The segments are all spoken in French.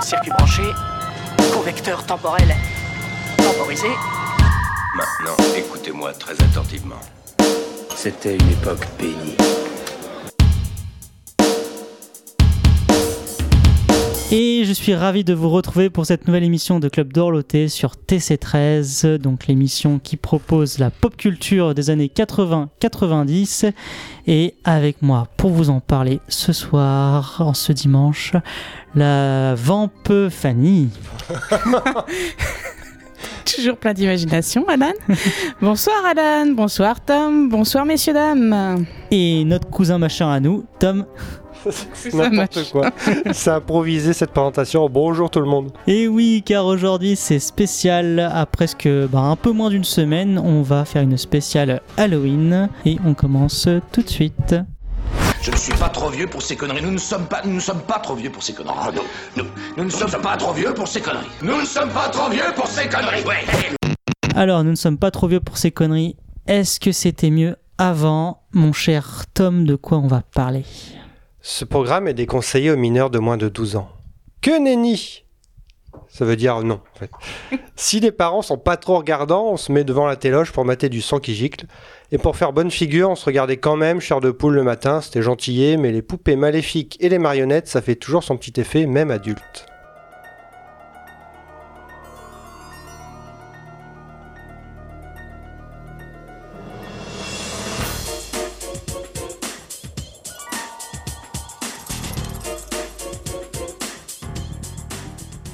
circuit branché, convecteur temporel temporisé. Maintenant, écoutez-moi très attentivement. C'était une époque bénie. Et je suis ravi de vous retrouver pour cette nouvelle émission de Club d'Orloté sur TC13, donc l'émission qui propose la pop culture des années 80-90. Et avec moi pour vous en parler ce soir, en ce dimanche, la Vampe Fanny. Toujours plein d'imagination, Alan. bonsoir Alan, bonsoir Tom, bonsoir messieurs dames. Et notre cousin machin à nous, Tom. C'est n'importe quoi. C'est improvisé cette présentation. Bonjour tout le monde. Et oui, car aujourd'hui c'est spécial. À presque bah, un peu moins d'une semaine, on va faire une spéciale Halloween. Et on commence tout de suite. Je ne suis pas trop vieux pour ces conneries. Nous ne sommes pas, nous ne sommes pas trop vieux pour ces conneries. Oh, non. Nous, nous ne sommes pas trop vieux pour ces conneries. Nous ne sommes pas trop vieux pour ces conneries. Ouais. Alors, nous ne sommes pas trop vieux pour ces conneries. Est-ce que c'était mieux avant, mon cher Tom? De quoi on va parler? Ce programme est déconseillé aux mineurs de moins de 12 ans. Que nenni Ça veut dire non, en fait. si les parents sont pas trop regardants, on se met devant la téloge pour mater du sang qui gicle. Et pour faire bonne figure, on se regardait quand même Cher de poule le matin, c'était gentillé, mais les poupées maléfiques et les marionnettes, ça fait toujours son petit effet, même adulte.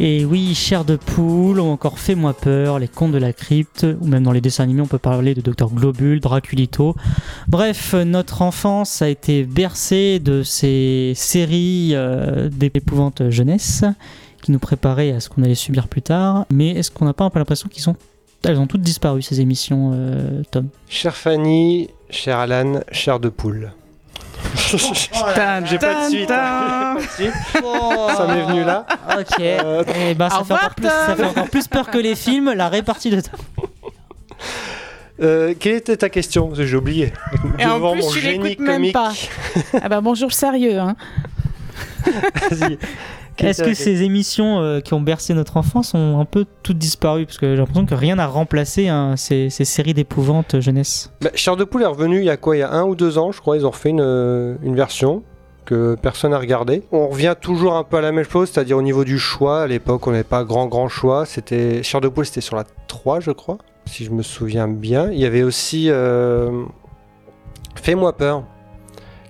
Et oui, Chair de poule, ou encore Fais-moi peur, Les contes de la crypte, ou même dans les dessins animés, on peut parler de Docteur Globule, Draculito. Bref, notre enfance a été bercée de ces séries euh, d'épouvante jeunesse qui nous préparaient à ce qu'on allait subir plus tard. Mais est-ce qu'on n'a pas un peu l'impression qu'ils ont, elles ont toutes disparu ces émissions, euh, Tom? Cher Fanny, cher Alan, cher de poule. J'ai pas de suite. Ça m'est venu là. Ok. Euh, Et ben, ça, fait encore plus, ça fait encore plus peur que les films, la répartie de Tom. Euh, quelle était ta question? J'ai oublié. Et en Devant plus, mon tu génie même comique. pas. Ah bah bonjour sérieux. Hein. Vas-y. Est-ce que ces émissions euh, qui ont bercé notre enfance ont un peu toutes disparu? Parce que j'ai l'impression que rien n'a remplacé hein, ces, ces séries d'épouvante jeunesse. Bah, de poule est revenu il y a quoi? Il y a un ou deux ans, je crois. Ils ont refait une, euh, une version que personne n'a regardé. On revient toujours un peu à la même chose, c'est-à-dire au niveau du choix. À l'époque, on n'avait pas grand grand choix. C'était Chair de poule, c'était sur la 3, je crois, si je me souviens bien. Il y avait aussi euh, Fais-moi peur,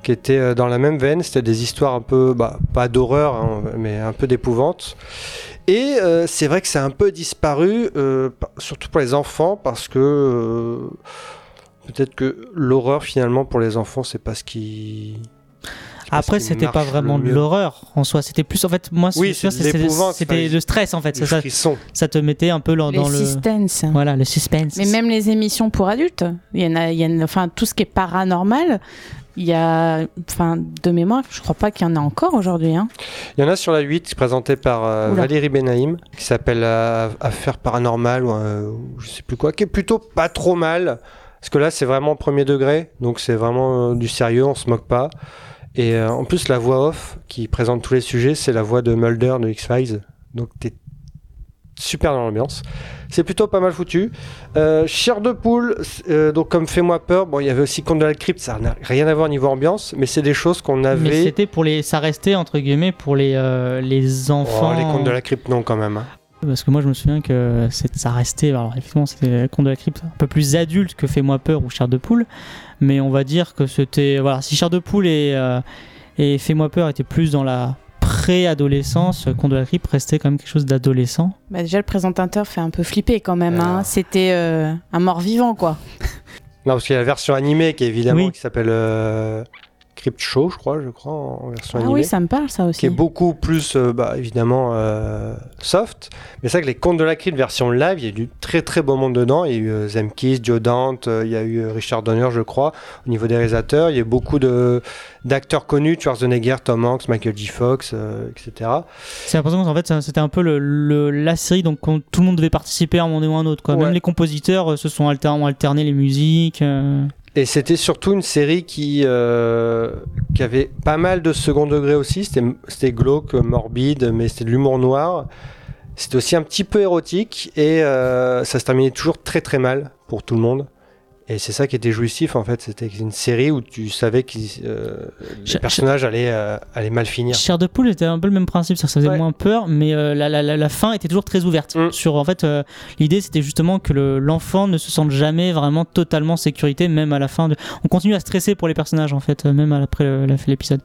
qui était euh, dans la même veine. C'était des histoires un peu, bah, pas d'horreur, hein, mais un peu d'épouvante. Et euh, c'est vrai que c'est un peu disparu, euh, surtout pour les enfants, parce que euh, peut-être que l'horreur finalement pour les enfants, c'est pas ce qui. Après, c'était pas vraiment le de l'horreur en soi. C'était plus, en fait, moi, ce Oui, c'était le stress en fait. Le Ça, ça, te mettait un peu dans, dans le. suspense. Voilà, le suspense. Mais même les émissions pour adultes, il y en a, il y en a- enfin tout ce qui est paranormal, il y a, enfin de mémoire, je crois pas qu'il y en a encore aujourd'hui. Hein. Il y en a sur la 8 présenté par euh. Valérie Benaïm qui s'appelle euh, Affaires paranormales ou, euh, je sais plus quoi, qui est plutôt pas trop mal. Parce que là, c'est vraiment premier degré, donc c'est vraiment euh, du sérieux, on se moque pas. Et euh, en plus, la voix off qui présente tous les sujets, c'est la voix de Mulder de X-Files. Donc t'es super dans l'ambiance. C'est plutôt pas mal foutu. Euh, Chair de poule, euh, donc comme Fais-moi peur, bon, il y avait aussi Conte de la crypte, ça n'a rien à voir niveau ambiance, mais c'est des choses qu'on Mais avait. c'était pour les. Ça restait entre guillemets pour les, euh, les Oh, enfants. les contes de la crypte, non, quand même. hein. Parce que moi, je me souviens que ça restait. Alors, effectivement, c'était Conte de la crypte un peu plus adulte que Fais-moi peur ou Chair de poule. Mais on va dire que c'était. Voilà, si Chair de poule et, euh, et Fais-moi peur étaient plus dans la pré-adolescence, Conte de la crypte restait quand même quelque chose d'adolescent. Bah, déjà le présentateur fait un peu flipper quand même. Hein. C'était euh, un mort vivant quoi. Non, parce qu'il y a la version animée qui est évidemment Oui. qui s'appelle euh, Crypt Show, je crois, je crois, en version Ah animée. oui, ça me parle ça qui aussi. est beaucoup plus, euh, bah, évidemment, euh, soft. Mais c'est vrai que les contes de la crypte version live, il y a du très très beau monde dedans. Il y a eu euh, Zemkis, Joe Dante, euh, il y a eu Richard Donner, je crois, au niveau des réalisateurs. Il y a eu beaucoup de, d'acteurs connus, Schwarzenegger, Tom Hanks, Michael J. Fox, euh, etc. C'est l'impression qu'en fait, c'était un peu le, le- la série, donc on- tout le monde devait participer à un moment ou un autre. Quoi. Ouais. Même les compositeurs euh, se sont alter- ont alterné les musiques. euh. Et c'était surtout une série qui, euh, qui avait pas mal de second degré aussi. C'était c'était glauque, morbide, mais c'était de l'humour noir. C'était aussi un petit peu érotique et euh, ça se terminait toujours très très mal pour tout le monde. Et c'est ça qui était jouissif en fait. C'était une série où tu savais que euh, les personnages allaient, euh, allaient mal finir. Chair de poule était un peu le même principe, ça faisait Ouais. moins peur, mais euh, la, la, la, la fin était toujours très ouverte. Mm. Sur en fait, euh, l'idée c'était justement que le- l'enfant ne se sente jamais vraiment totalement en sécurité, même à la fin. De... On continue à stresser pour les personnages en fait, même après l'épisode.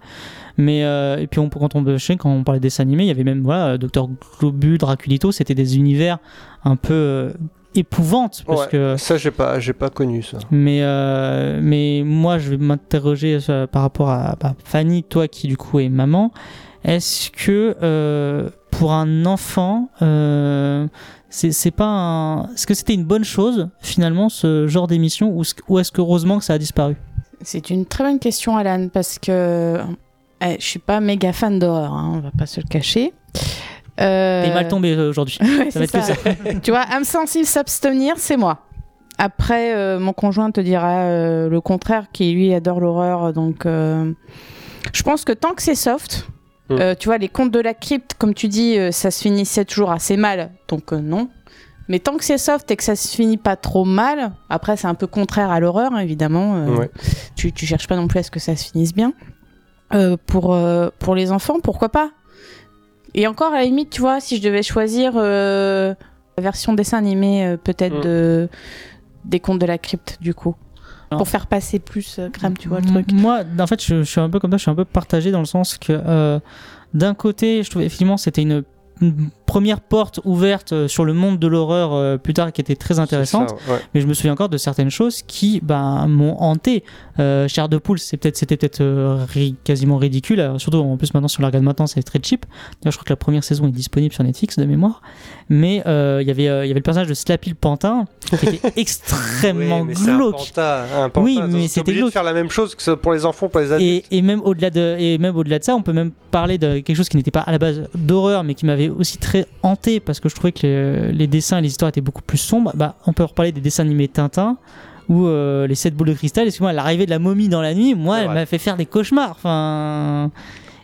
Mais et puis on, quand on je sais, quand on parlait des dessins animés, il y avait même voilà, Docteur Globule, Draculito, c'était des univers un peu épouvantes parce Ouais, que Ça, j'ai pas, j'ai pas connu ça. mais, euh, mais moi, je vais m'interroger euh, par rapport à bah, Fanny, toi qui du coup est maman. Est-ce que euh, pour un enfant, euh, c'est c'est pas un... Est-ce que c'était une bonne chose finalement ce genre d'émission ou, est-ce- ou est-ce que heureusement que ça a disparu? C'est une très bonne question, Alan, parce que eh, je suis pas méga fan d'horreur, hein, on va pas se le cacher. Euh, T'es mal tombé euh, aujourd'hui. ouais, Ça va c'est être que ça. tu vois, âme sensible, s'abstenir, c'est moi. Après, euh, mon conjoint te dira euh, le contraire, qui lui adore l'horreur. Donc, euh, je pense que tant que c'est soft, euh, tu vois, les contes de la crypte, comme tu dis, euh, ça se finissait toujours assez mal. Donc, euh, non. Mais tant que c'est soft et que ça se finit pas trop mal, après, c'est un peu contraire à l'horreur, hein, évidemment. euh, Ouais. tu, tu cherches pas non plus à ce que ça se finisse bien. Euh, pour, euh, pour les enfants, pourquoi pas? Et encore, à la limite, tu vois, si je devais choisir euh, la version dessin animé, euh, peut-être Mm. de, des contes de la crypte, du coup. Alors- Pour faire passer plus euh, crème, tu vois, le truc. Moi, en fait, je, je suis un peu comme toi, je suis un peu partagé dans le sens que euh, d'un côté, je trouvais effectivement c'était une, une première porte ouverte euh, sur le monde de l'horreur euh, plus tard qui était très intéressante. C'est ça, ouais. Mais je me souviens encore de certaines choses qui ben, m'ont hanté. Euh, Chair de poule, c'est peut-être, c'était peut-être euh, ri- quasiment ridicule. Alors, surtout en plus maintenant sur la regarde maintenant, c'est très cheap. D'ailleurs, je crois que la première saison est disponible sur Netflix de mémoire. Mais euh, il y avait, il y avait le personnage de Slappy le pantin qui était extrêmement Oui, mais c'est un glauque. pantin, un pantin. Oui, mais c'était obligé de glauque. faire la même chose que pour les enfants, pour les adultes. Et, et même au-delà de et même au-delà de ça, on peut même parler de quelque chose qui n'était pas à la base d'horreur, mais qui m'avait aussi très hanté parce que je trouvais que les, les dessins et les histoires étaient beaucoup plus sombres. Bah, on peut reparler des dessins animés Tintin ou euh, les 7 boules de cristal. Excuse-moi, l'arrivée de la momie dans la nuit, moi, C'est elle m'a fait faire des cauchemars. Enfin.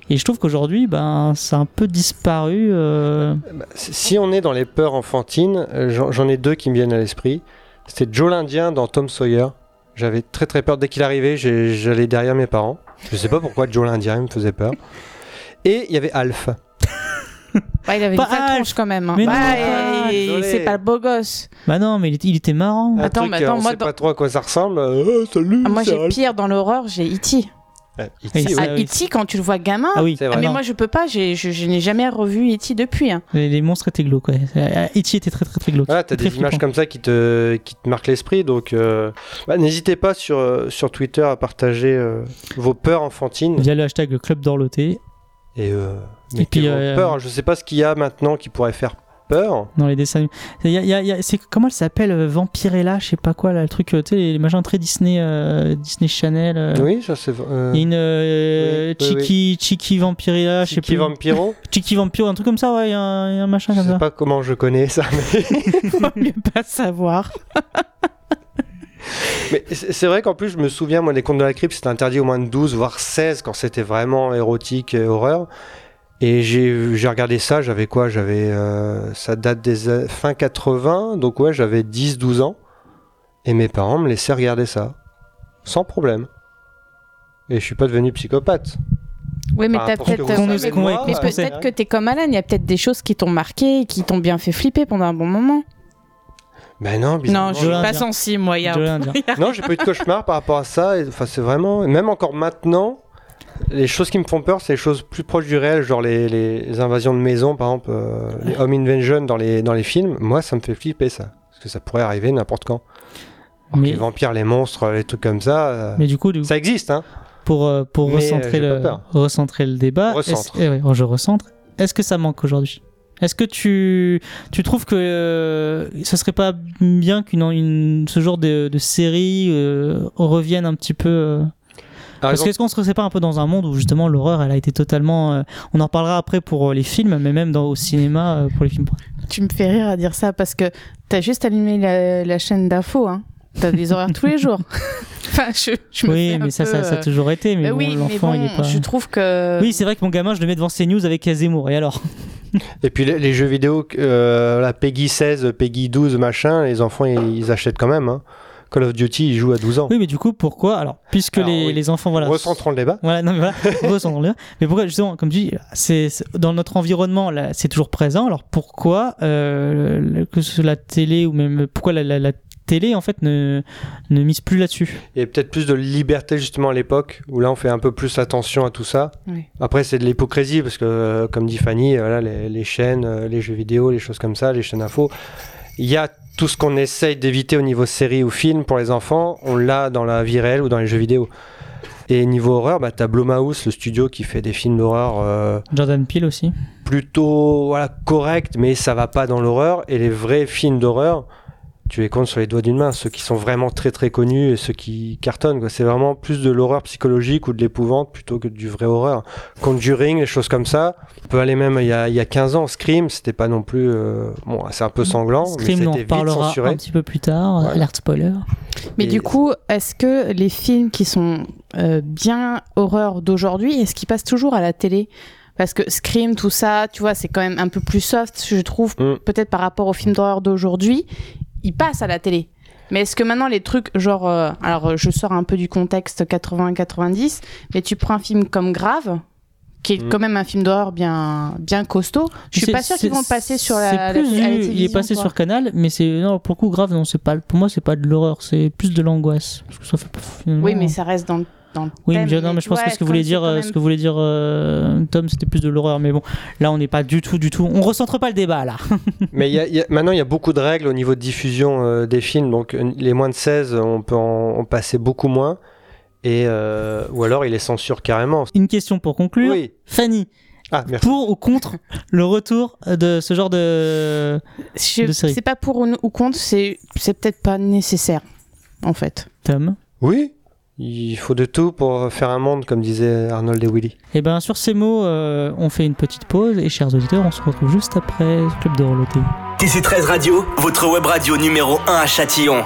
Et je trouve qu'aujourd'hui, ben, ça a un peu disparu. euh, si on est dans les peurs enfantines, j'en ai deux qui me viennent à l'esprit. C'était Joe l'Indien dans Tom Sawyer. J'avais très très peur dès qu'il arrivait, j'allais derrière mes parents. Je sais pas pourquoi Joe l'Indien me faisait peur. Et il y avait Alf. Ouais, il avait Pas une sale tronche quand même. hein. Mais Bah, non, et- et- c'est pas le beau gosse. Bah non, mais il était, il était marrant. Un Attends, truc, mais attends, on moi, sait dans- pas trop à quoi ça ressemble. Euh, salut, Ah, moi, j'ai pire dans l'horreur, j'ai E.T. Ouais, E.T., ouais. Ah, oui. E.T., quand tu le vois gamin. Ah oui, C'est vrai. Ah, mais non. moi, je peux pas, je, je n'ai jamais revu E.T. depuis. hein. les, les monstres étaient glauques. Ouais. Euh, E.T. était très très très glauque. Voilà, t'as des images flippant. comme ça qui te, qui te marquent l'esprit, donc euh, bah, n'hésitez pas sur, sur Twitter à partager euh, vos peurs enfantines Via le hashtag le Club d'Orloté. Et, euh, Et mettez puis, euh, peurs. Je sais pas ce qu'il y a maintenant qui pourrait faire peur. dans les dessins animés. C'est comment elle s'appelle euh, Vampirella, je sais pas quoi là, le truc, euh, tu sais les, machins très Disney, euh, Disney Channel. euh, Oui, ça c'est. euh, Il y a une Oui, oui, Chiki, Chiki Vampirella, je sais Chiki plus. Vampiro. Chiki Vampiro, un truc comme ça, ouais, il y, a un il y a un machin je comme sais ça. pas comment je connais ça, mais, Vaut mieux pas savoir. mais c'est vrai qu'en plus je me souviens, moi, les contes de la crypte, c'était interdit au moins de 12, voire 16 quand c'était vraiment érotique et horreur. Et j'ai regardé ça, j'avais quoi? J'avais. euh, ça date des a- fin 80, donc ouais, j'avais 10-12 ans. Et mes parents me laissaient regarder ça. Sans problème. Et je suis pas devenu psychopathe. Oui, mais peut-être. sait. peut-être que t'es comme Alan, il y a peut-être des choses qui t'ont marqué qui t'ont bien fait flipper pendant un bon moment. Ben non, Non, je suis pas sensible, moi. il y a-. Non, j'ai pas eu de cauchemar par rapport à ça. Enfin, c'est vraiment. Même encore maintenant, les choses qui me font peur, c'est les choses plus proches du réel, genre les, les invasions de maisons, par exemple, euh, les home invasion dans les, dans les films. Moi, ça me fait flipper ça. Parce que ça pourrait arriver n'importe quand. Alors que Mais- Les vampires, les monstres, les trucs comme ça, euh, Mais du coup, du ça existe, hein. pour, euh, pour recentrer, le, peur. recentrer le débat, Recentre. est-ce- eh ouais, je recentre. Est-ce que ça manque aujourd'hui? Est-ce que tu, tu trouves que euh, ça serait pas bien qu'une une, ce genre de, de série euh, revienne un petit peu euh, Par Parce qu'est-ce qu'on se serait pas un peu dans un monde où justement l'horreur elle a été totalement. euh, on en parlera après pour euh, les films, mais même dans, au cinéma euh, pour les films. Tu me fais rire à dire ça parce que t'as juste allumé la, la chaîne d'infos. Hein. T'as des horaires tous les jours. enfin, je, je me Oui, fais un mais ça, peu, ça, ça a toujours été. Mais bah bon, oui, mais l'enfant, bon, il est pas. je trouve que. Oui, c'est vrai que mon gamin, je le mets devant CNews avec Zemmour. Et alors? Et puis les, les jeux vidéo, euh, la Peggy 16, Peggy 12, machin, les enfants ils, ils achètent quand même. hein. Call of Duty, ils jouent à 12 ans. Oui, mais du coup, pourquoi Alors, puisque Alors, les, oui. les enfants, voilà. Recentrons le débat. Voilà, non, mais voilà, le débat. Mais pourquoi, justement, comme tu dis, c'est, dans notre environnement, c'est toujours présent. Alors pourquoi, euh, que ce soit la télé ou même. Pourquoi la, la- la télé, en fait, ne, ne mise plus là-dessus Et peut-être plus de liberté justement à l'époque, où là on fait un peu plus attention à tout ça. Oui. Après c'est de l'hypocrisie, parce que euh, comme dit Fanny, voilà, les, les chaînes, euh, les jeux vidéo, les choses comme ça, les chaînes info, il y a tout ce qu'on essaye d'éviter au niveau série ou film pour les enfants, on l'a dans la vie réelle ou dans les jeux vidéo. Et niveau horreur, bah, t'as Blumhouse, le studio qui fait des films d'horreur euh, Jordan Peele aussi. plutôt voilà, corrects, mais ça va pas dans l'horreur. Et les vrais films d'horreur, tu les comptes sur les doigts d'une main. Ceux qui sont vraiment très très connus et ceux qui cartonnent. quoi. C'est vraiment plus de l'horreur psychologique ou de l'épouvante plutôt que du vrai horreur. Conjuring, les choses comme ça. On peut aller même il y a, il y a 15 ans. Scream, c'était pas non plus. euh, bon, c'est un peu sanglant. Scream, mais on vite reparlera censuré. un petit peu plus tard. Alerte spoiler. Mais Et- du coup, est-ce que les films qui sont euh, bien horreur d'aujourd'hui, est-ce qu'ils passent toujours à la télé? Parce que Scream, tout ça, tu vois, c'est quand même un peu plus soft, je trouve, Mm. peut-être par rapport aux films d'horreur d'aujourd'hui. Ils passent à la télé. Mais est-ce que maintenant les trucs, genre, euh, alors euh, je sors un peu du contexte 80-90, mais tu prends un film comme Grave, qui est Mm. quand même un film d'horreur bien, bien costaud, je suis pas sûre qu'ils vont le passer sur la, plus la. Il est passé quoi. sur Canal, mais c'est non pour le coup grave. Non, c'est pas. Pour moi, c'est pas de l'horreur. C'est plus de l'angoisse. Oui, mais ça reste dans, dans le Oui, thème, mais, non, mais je pense ouais, que ce que voulait c'est dire, euh, même ce que voulait dire euh, Tom, c'était plus de l'horreur. Mais bon, là, on n'est pas du tout, du tout. On recentre pas le débat là. Mais il y a- il y a- maintenant, il y a beaucoup de règles au niveau de diffusion euh, des films. Donc, les moins de 16, on peut en, en passer beaucoup moins. Et, euh, ou alors, il les censure carrément. Une question pour conclure. Oui. Fanny, Ah, merci. pour ou contre le retour de ce genre de. Je- de série? C'est pas pour ou ou contre, c'est c'est peut-être pas nécessaire, en fait. Tom? Oui, il faut de tout pour faire un monde, comme disait Arnold et Willy. Et bien, sur ces mots, euh, on fait une petite pause. Et chers auditeurs, on se retrouve juste après Club de Roloté. TC13 Radio, votre web radio numéro 1 à Châtillon.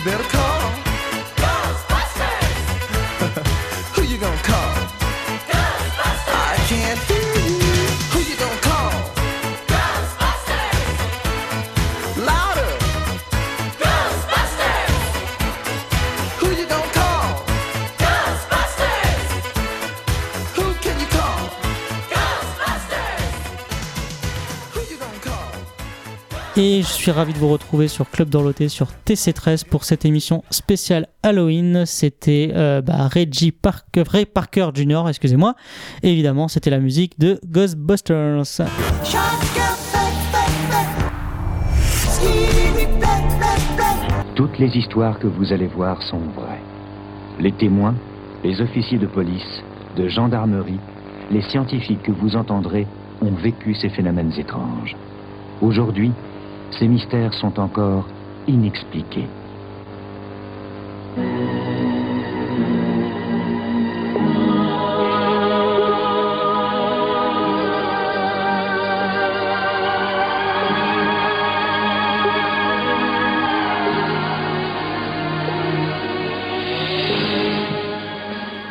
You better call. Et je suis ravi de vous retrouver sur Club Dorloté sur TC13 pour cette émission spéciale Halloween. C'était euh, bah, Reggie Parker, Ray Parker Jr., excusez-moi. Évidemment, c'était la musique de Ghostbusters. Toutes les histoires que vous allez voir sont vraies. Les témoins, les officiers de police, de gendarmerie, les scientifiques que vous entendrez ont vécu ces phénomènes étranges. Aujourd'hui, ces mystères sont encore inexpliqués.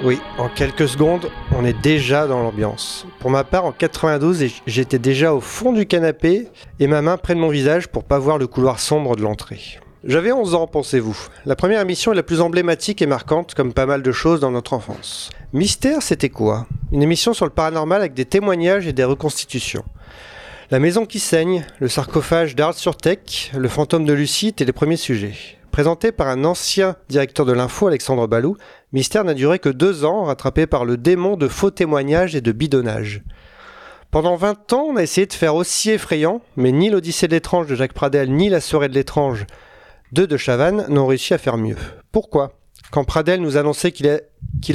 Oui, en quelques secondes, on est déjà dans l'ambiance. Pour ma part, en 92, et j'étais déjà au fond du canapé et ma main près de mon visage pour pas voir le couloir sombre de l'entrée. J'avais 11 ans, pensez-vous. La première émission est la plus emblématique et marquante, comme pas mal de choses dans notre enfance. Mystère, c'était quoi? Une émission sur le paranormal avec des témoignages et des reconstitutions. La maison qui saigne, le sarcophage d'Arles sur Tech, le fantôme de Lucie étaient les premiers sujets. Présenté par un ancien directeur de l'info, Alexandre Balou, Mystère n'a duré que deux ans, rattrapé par le démon de faux témoignages et de bidonnage. Pendant 20 ans, on a essayé de faire aussi effrayant, mais ni l'Odyssée de l'étrange de Jacques Pradel, ni La soirée de l'étrange de De Chavannes n'ont réussi à faire mieux. Pourquoi? Quand Pradel nous annonçait qu'il a,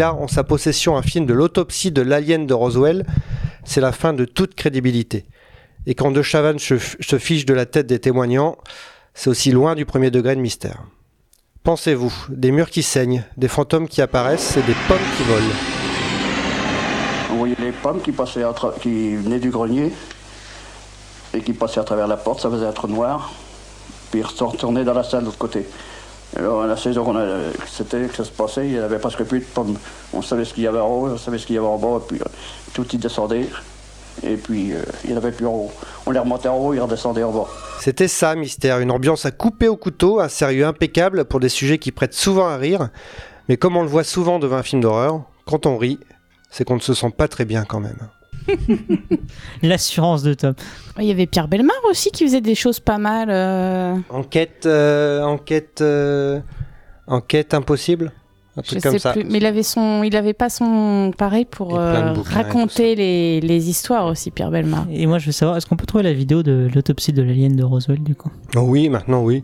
a en sa possession un film de l'autopsie de l'alien de Roswell, c'est la fin de toute crédibilité. Et quand De Chavannes se fiche de la tête des témoignants, c'est aussi loin du premier degré de mystère. Pensez-vous, des murs qui saignent, des fantômes qui apparaissent et des pommes qui volent. On voyait les pommes qui, passaient à qui venaient du grenier et qui passaient à travers la porte, ça faisait un trou noir. Puis ils retournés dans la salle de l'autre côté. Alors, la saison qu'on c'était que ça se passait, il n'y avait presque plus de pommes. On savait ce qu'il y avait en haut, on savait ce qu'il y avait en bas, et puis euh, tout y descendait. Et puis euh, il n'y en avait plus en haut. On les remontait en haut, ils redescendaient en bas. C'était ça, Mystère, une ambiance à couper au couteau, un sérieux impeccable pour des sujets qui prêtent souvent à rire. Mais comme on le voit souvent devant un film d'horreur, quand on rit, c'est qu'on ne se sent pas très bien quand même. L'assurance de Tom. Il y avait Pierre Belmar aussi qui faisait des choses pas mal. euh, Enquête, euh, enquête, euh, enquête impossible, un Je sais ça. plus, mais il avait son, il avait pas son pareil pour euh, raconter les, les histoires aussi, Pierre Belmar. Et moi, je veux savoir, est-ce qu'on peut trouver la vidéo de l'autopsie de l'alien de Roswell, du coup? Oh oui, maintenant oui.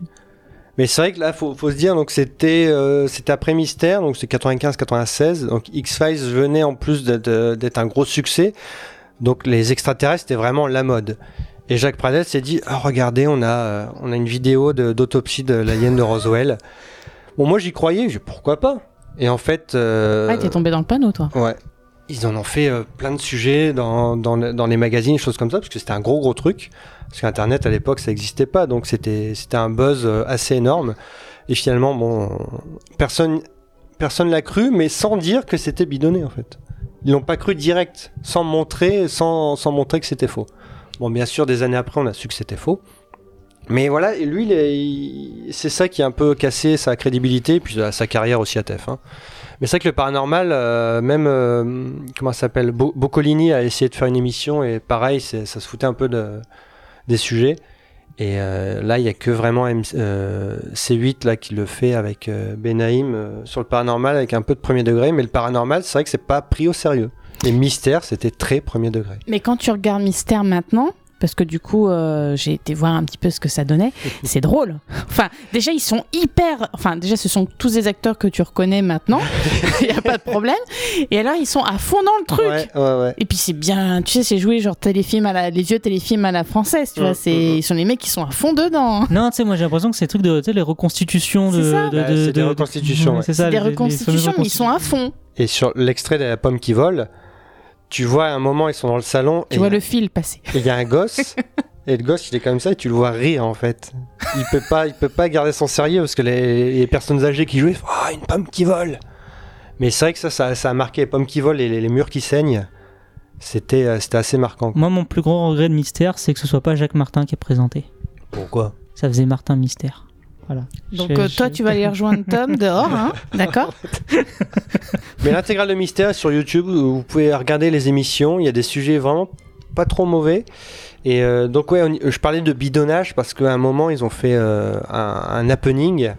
Mais c'est vrai que là, faut, faut se dire, donc c'était, euh, c'était après Mystère, donc c'est 95-96. Donc X-Files venait en plus d'être, d'être un gros succès. Donc les extraterrestres, c'était vraiment la mode. Et Jacques Pradel s'est dit, ah regardez, on a, euh, on a une vidéo de- d'autopsie de l'alien de Roswell. Bon, moi j'y croyais, j'ai dit, pourquoi pas? Et en fait, euh, Ah, t'es tombé dans le panneau, toi. Ouais. Ils en ont fait euh, plein de sujets dans, dans, le- dans les magazines, choses comme ça, parce que c'était un gros gros truc. Parce qu'Internet à l'époque ça n'existait pas, donc c'était c'était un buzz euh, assez énorme. Et finalement, bon, personne personne l'a cru, mais sans dire que c'était bidonné en fait. Ils l'ont pas cru direct, sans montrer, sans, sans montrer que c'était faux. Bon, bien sûr, des années après, on a su que c'était faux. Mais voilà, lui, c'est ça qui a un peu cassé sa crédibilité, puis sa sa carrière aussi à TF. hein. Mais c'est vrai que le paranormal, euh, même, euh, comment ça s'appelle, Bo- Boccolini a essayé de faire une émission, et pareil, ça se foutait un peu de, des sujets. Et euh, là, il y a que vraiment M- euh, C8 là qui le fait avec euh, Benaïm euh, sur le paranormal avec un peu de premier degré, mais le paranormal, c'est vrai que c'est pas pris au sérieux. Et Mystère, c'était très premier degré. Mais quand tu regardes Mystère maintenant, parce que du coup, euh, j'ai été voir un petit peu ce que ça donnait, c'est drôle. Enfin, déjà, ils sont hyper. Enfin, déjà, ce sont tous des acteurs que tu reconnais maintenant. Il n'y a pas de problème. Et alors, ils sont à fond dans le truc. Ouais, ouais, ouais. Et puis c'est bien, tu sais, c'est joué genre téléfilm à la, les vieux téléfilms à la française, tu Mm, vois. C'est, mm, mm. ils sont les mecs qui sont à fond dedans. Non, tu sais, moi j'ai l'impression que c'est des trucs de tu sais, les reconstitutions de. C'est ça. de- de- c'est des de- reconstitutions. C'est ça, des les- reconstitutions, mais ils sont à fond. Et sur l'extrait de la pomme qui vole, tu vois à un moment, ils sont dans le salon Tu et vois le fil passer. et il y a un gosse. Et le gosse, il est comme ça, et tu le vois rire en fait. Il peut pas, il peut pas garder son sérieux parce que les, les personnes âgées qui jouaient, ah une pomme qui vole. Mais c'est vrai que ça, ça, ça a marqué les pommes qui volent et les, les murs qui saignent. C'était, euh, c'était assez marquant. Moi, mon plus gros regret de Mystère, c'est que ce soit pas Jacques Martin qui est présenté. Pourquoi? Ça faisait Martin Mystère. Voilà. Donc euh, toi, tu vas aller rejoindre Tom dehors, hein D'accord Mais l'intégrale de Mystère sur YouTube, vous pouvez regarder les émissions. Il y a des sujets vraiment pas trop mauvais. Et euh, donc ouais, on- je parlais de bidonnage parce qu'à un moment ils ont fait euh, un, un happening.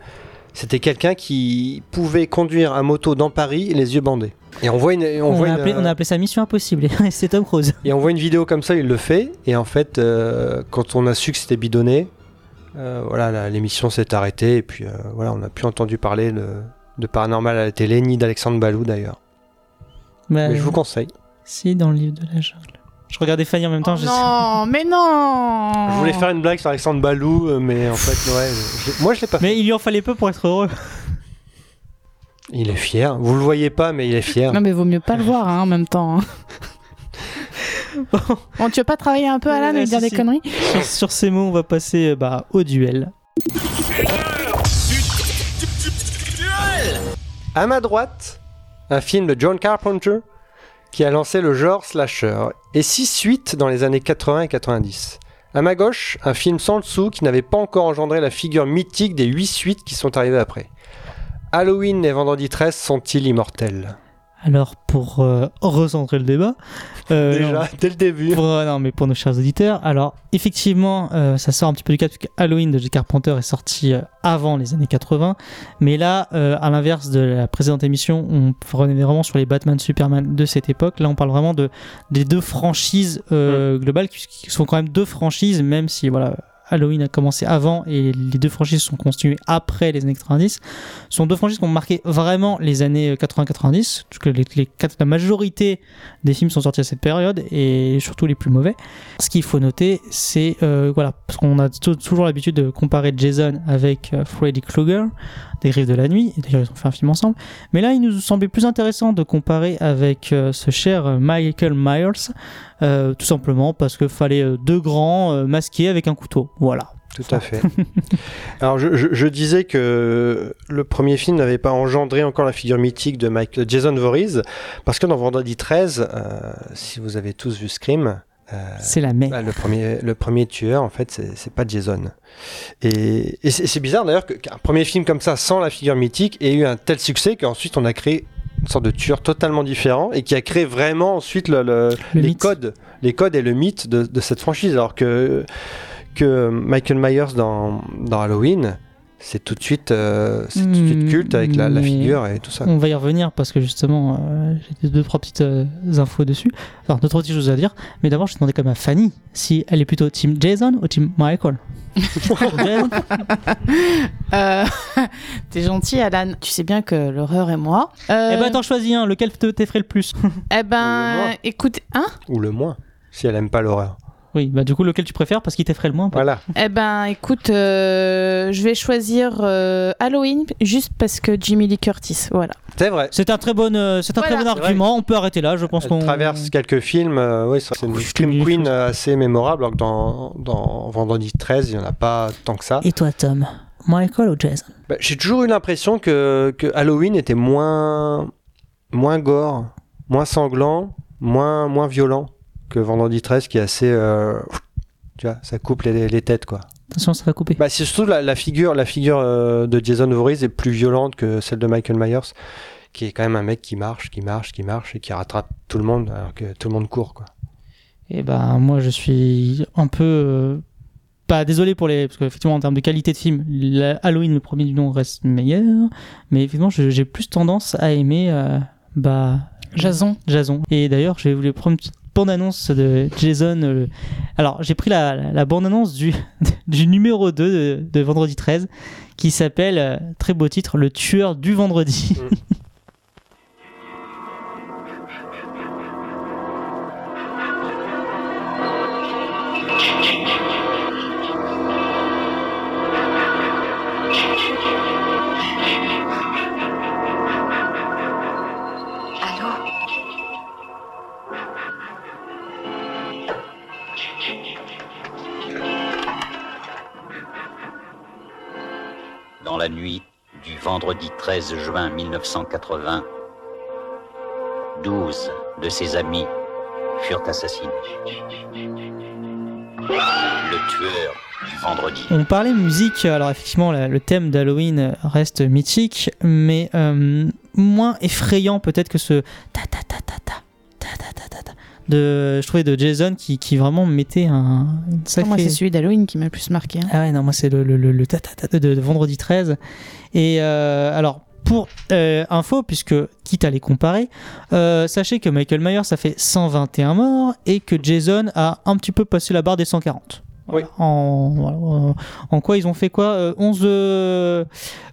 C'était quelqu'un qui pouvait conduire un moto dans Paris les yeux bandés. Et on voit une, on On, voit a une- appelé, on a appelé ça Mission Impossible. c'est Tom Cruise. et on voit une vidéo comme ça, il le fait. Et en fait, euh, quand on a su que c'était bidonné, euh, voilà, l'émission s'est arrêtée. Et puis euh, voilà, on n'a plus entendu parler de, de paranormal à la télé, ni d'Alexandre Balou d'ailleurs. Bah, Mais je vous conseille. Si, dans le livre de la jungle. Je regardais Fanny en même temps. je- Non, mais non Je voulais faire une blague sur Alexandre Balou, euh, mais en fait, ouais, je- moi je l'ai pas fait. Mais il lui en fallait peu pour être heureux. Il est fier. Vous le voyez pas, mais il est fier. Non, mais vaut mieux pas le voir hein, en même temps. hein. Bon, tu veux pas travailler un peu, Alan, Ouais, et dire si, des si. conneries sur, sur ces mots, on va passer euh, bah, au duel. À ma droite, un film de John Carpenter qui a lancé le genre slasher et six suites dans les années 80 et 90. À ma gauche, un film sans le sou qui n'avait pas encore engendré la figure mythique des huit suites qui sont arrivées après. Halloween et Vendredi 13 sont-ils immortels? Alors, pour euh, recentrer le débat. euh, non, Déjà, dès le début. pour, euh, non, mais pour nos chers auditeurs. Alors, effectivement, euh, ça sort un petit peu du cadre, puisque Halloween de J. Carpenter est sorti euh, avant les années 80. Mais là, euh, à l'inverse de la précédente émission, on revenait vraiment sur les Batman Superman de cette époque. Là, on parle vraiment de, des deux franchises euh, globales, qui, qui sont quand même deux franchises, même si voilà. Halloween a commencé avant et les deux franchises sont continuées après les années 90. Ce sont deux franchises qui ont marqué vraiment les années 80-90, puisque les, les quatre- la majorité des films sont sortis à cette période et surtout les plus mauvais. Ce qu'il faut noter, c'est euh, voilà, parce qu'on a tou- toujours l'habitude de comparer Jason avec euh, Freddy Krueger des Griffes de la Nuit, d'ailleurs ils ont fait un film ensemble. Mais là, il nous semblait plus intéressant de comparer avec euh, ce cher euh, Michael Myers, euh, tout simplement parce qu'il fallait deux grands masqués avec un couteau. Voilà. Tout à fait. Alors, je, disais que le premier film n'avait pas engendré encore la figure mythique de Mike, Jason Voorhees, parce que dans Vendredi 13, euh, si vous avez tous vu Scream, C'est la mer. bah, le, premier, le premier tueur, en fait, c'est pas Jason. Et, et c'est bizarre d'ailleurs qu'un premier film comme ça, sans la figure mythique, ait eu un tel succès qu'ensuite on a créé une sorte de tueur totalement différent et qui a créé vraiment ensuite le- le- Le les mythe. codes, les codes et le mythe de, de cette franchise. Alors que que Michael Myers dans, dans Halloween, c'est tout de suite, euh, c'est tout de suite Hmm, culte avec la, la mais- figure et tout ça. On va y revenir parce que justement, euh, j'ai deux, trois petites euh, infos dessus. Alors, deux, trois petites choses à dire. Mais d'abord, je demandais quand même à Fanny si elle est plutôt Team Jason ou Team Michael. Euh, T'es gentil, Alan. Tu sais bien que l'horreur et moi. Euh, Eh ben, attends, choisis un. Lequel te- t'effraie le plus? Eh ben, écoute, hein? Ou le moins, si elle aime pas l'horreur. Oui, bah du coup, lequel tu préfères? Parce qu'il t'effraie le moins Voilà. Eh ben, écoute, euh, je vais choisir euh, Halloween juste parce que Jimmy Lee Curtis, voilà. C'est vrai. C'est un très bon, euh, c'est un Voilà. très bon argument. On peut arrêter là. Je pense Elle qu'on traverse quelques films. euh, oui, c'est une Oh, dis Queen euh, assez mémorable. Alors que dans, dans Vendredi 13, il n'y en a pas tant que ça. Et toi, Tom? Michael ou Jason? Bah, J'ai toujours eu l'impression que, que Halloween était moins, moins gore, moins sanglant, moins, moins violent que Vendredi 13 qui est assez. euh, tu vois, ça coupe les, les têtes quoi. Attention, ça va couper. Bah, c'est surtout la, la figure, la figure euh, de Jason Voorhees est plus violente que celle de Michael Myers, qui est quand même un mec qui marche, qui marche, qui marche et qui rattrape tout le monde alors que tout le monde court quoi. Et ben moi je suis un peu euh, pas désolé pour les parce qu'effectivement en termes de qualité de film, la- Halloween le premier du nom reste meilleur, mais effectivement j'ai plus tendance à aimer euh, bah Jason. Jason. Et d'ailleurs, je vais vous prendre une petite bande-annonce de Jason. euh, Alors, j'ai pris la, bande-annonce du, numéro 2 de, Vendredi 13, qui s'appelle, euh, très beau titre, Le tueur du vendredi. Dans 13 juin 1980, 12 de ses amis furent assassinés. Le tueur du vendredi. On parlait musique, alors effectivement le thème d'Halloween reste mythique, mais euh, moins effrayant peut-être que ce de je trouvais de Jason qui, qui vraiment mettait un une sacrée Moi, c'est celui d'Halloween qui m'a le plus marqué. hein. Ah ouais, non, moi c'est le, le, le, le ta- ta- ta- de, de vendredi 13. Et euh, alors, pour euh, info, puisque quitte à les comparer, euh, sachez que Michael Myers ça fait 121 morts et que Jason a un petit peu passé la barre des 140. Oui. En, quoi ils ont fait quoi Euh, 11, euh,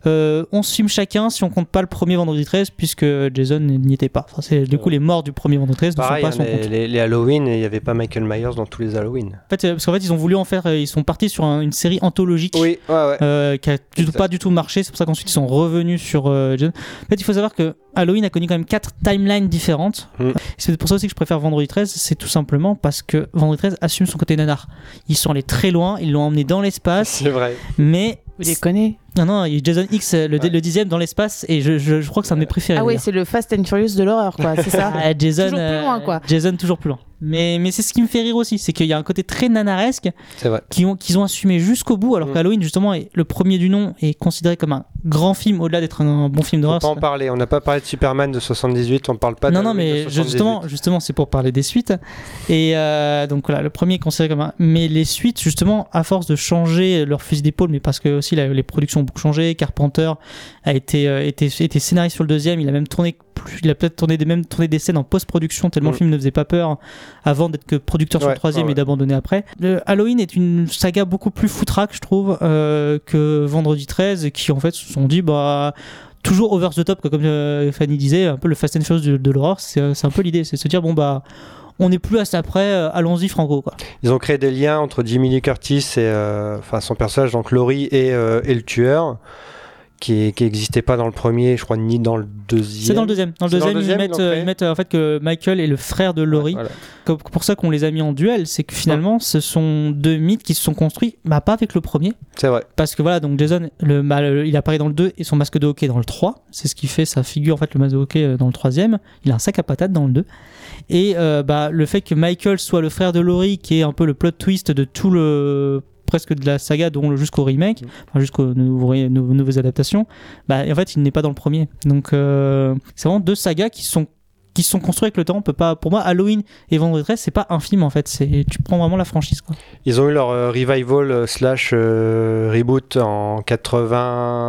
euh, 11 films chacun si on compte pas le premier vendredi 13 puisque Jason n'y était pas. Enfin, c'est, du coup les morts du premier vendredi 13 ne sont pas à hein, son les, compte. les- les Halloween, il n'y avait pas Michael Myers dans tous les Halloween. En fait, euh, parce qu'en fait, ils ont voulu en faire. euh, Ils sont partis sur un- une série anthologique. Oui, ouais, ouais. euh, qui a du tout- pas du tout marché. C'est pour ça qu'ensuite ils sont revenus sur euh, Jason. En fait, il faut savoir que Halloween a connu quand même quatre timelines différentes. Mm. C'est pour ça aussi que je préfère Vendredi 13. C'est tout simplement parce que Vendredi 13 assume son côté nanar. Ils sont allés très loin. Ils l'ont emmené dans l'espace. C'est vrai. Mais Vous les connaissez? Non, non, il y a Jason X, le, le dixième dans l'espace, et je, je, je crois que c'est un de mes préférés. Ah d'ailleurs. c'est le Fast and Furious de l'horreur, quoi, c'est ça Ah, Jason, Toujours plus euh, loin, quoi. Jason toujours plus loin. Mais, mais c'est ce qui me fait rire aussi, c'est qu'il y a un côté très nanaresque C'est vrai. qu'ils ont, qu'ils ont assumé jusqu'au bout, alors Mm. qu'Halloween, justement, est le premier du nom est considéré comme un grand film au-delà d'être un bon film d'horreur. pas en parler. On n'a pas parlé de Superman de 78, on parle pas non, non, d'Halloween mais de je- 78. justement, justement, c'est pour parler des suites. Et euh, donc voilà, le premier est considéré comme un. Mais les suites, justement, à force de changer leur fusil d'épaule, mais parce que aussi les productions beaucoup changé, Carpenter a été, euh, été, été scénariste sur le deuxième, il a même tourné plus, il a peut-être tourné des, même tourné des scènes en post-production tellement Mm. le film ne faisait pas peur avant d'être que producteur sur le troisième ouais, et d'abandonner après. Le Halloween est une saga beaucoup plus foutraque, je trouve, euh, que Vendredi 13, qui en fait se sont dit, bah toujours over the top, quoi, comme euh, Fanny disait, un peu le Fast and Furious de, de l'horreur, c'est euh, c'est un peu l'idée, c'est se dire, bon bah, on n'est plus à ça près, euh, allons-y franco, quoi. Ils ont créé des liens entre Jimmy Curtis et euh, enfin son personnage, donc Laurie et, euh, et le tueur, qui n'existait pas dans le premier, je crois, ni dans le deuxième. C'est dans le deuxième. Dans le deuxième, ils mettent, euh, créé ils mettent, euh, en fait que Michael est le frère de Laurie. Voilà. C'est pour ça qu'on les a mis en duel, c'est que finalement, ce sont deux mythes qui se sont construits, bah, pas avec le premier. C'est vrai. Parce que voilà, donc Jason, le, bah, le- il apparaît dans le 2 et son masque de hockey dans le 3. C'est ce qui fait sa figure, en fait, le masque de hockey euh, dans le troisième. Il a un sac à patates dans le 2. Et euh, bah, le fait que Michael soit le frère de Laurie, qui est un peu le plot twist de tout le presque de la saga dont jusqu'au remake jusqu'aux nouvelles adaptations bah en fait il n'est pas dans le premier. Donc euh, c'est vraiment deux sagas qui sont qui se sont construits avec le temps on peut pas pour moi Halloween et Vendredi 13 c'est pas un film en fait c'est tu prends vraiment la franchise quoi Ils ont eu leur euh, revival euh, slash euh, reboot en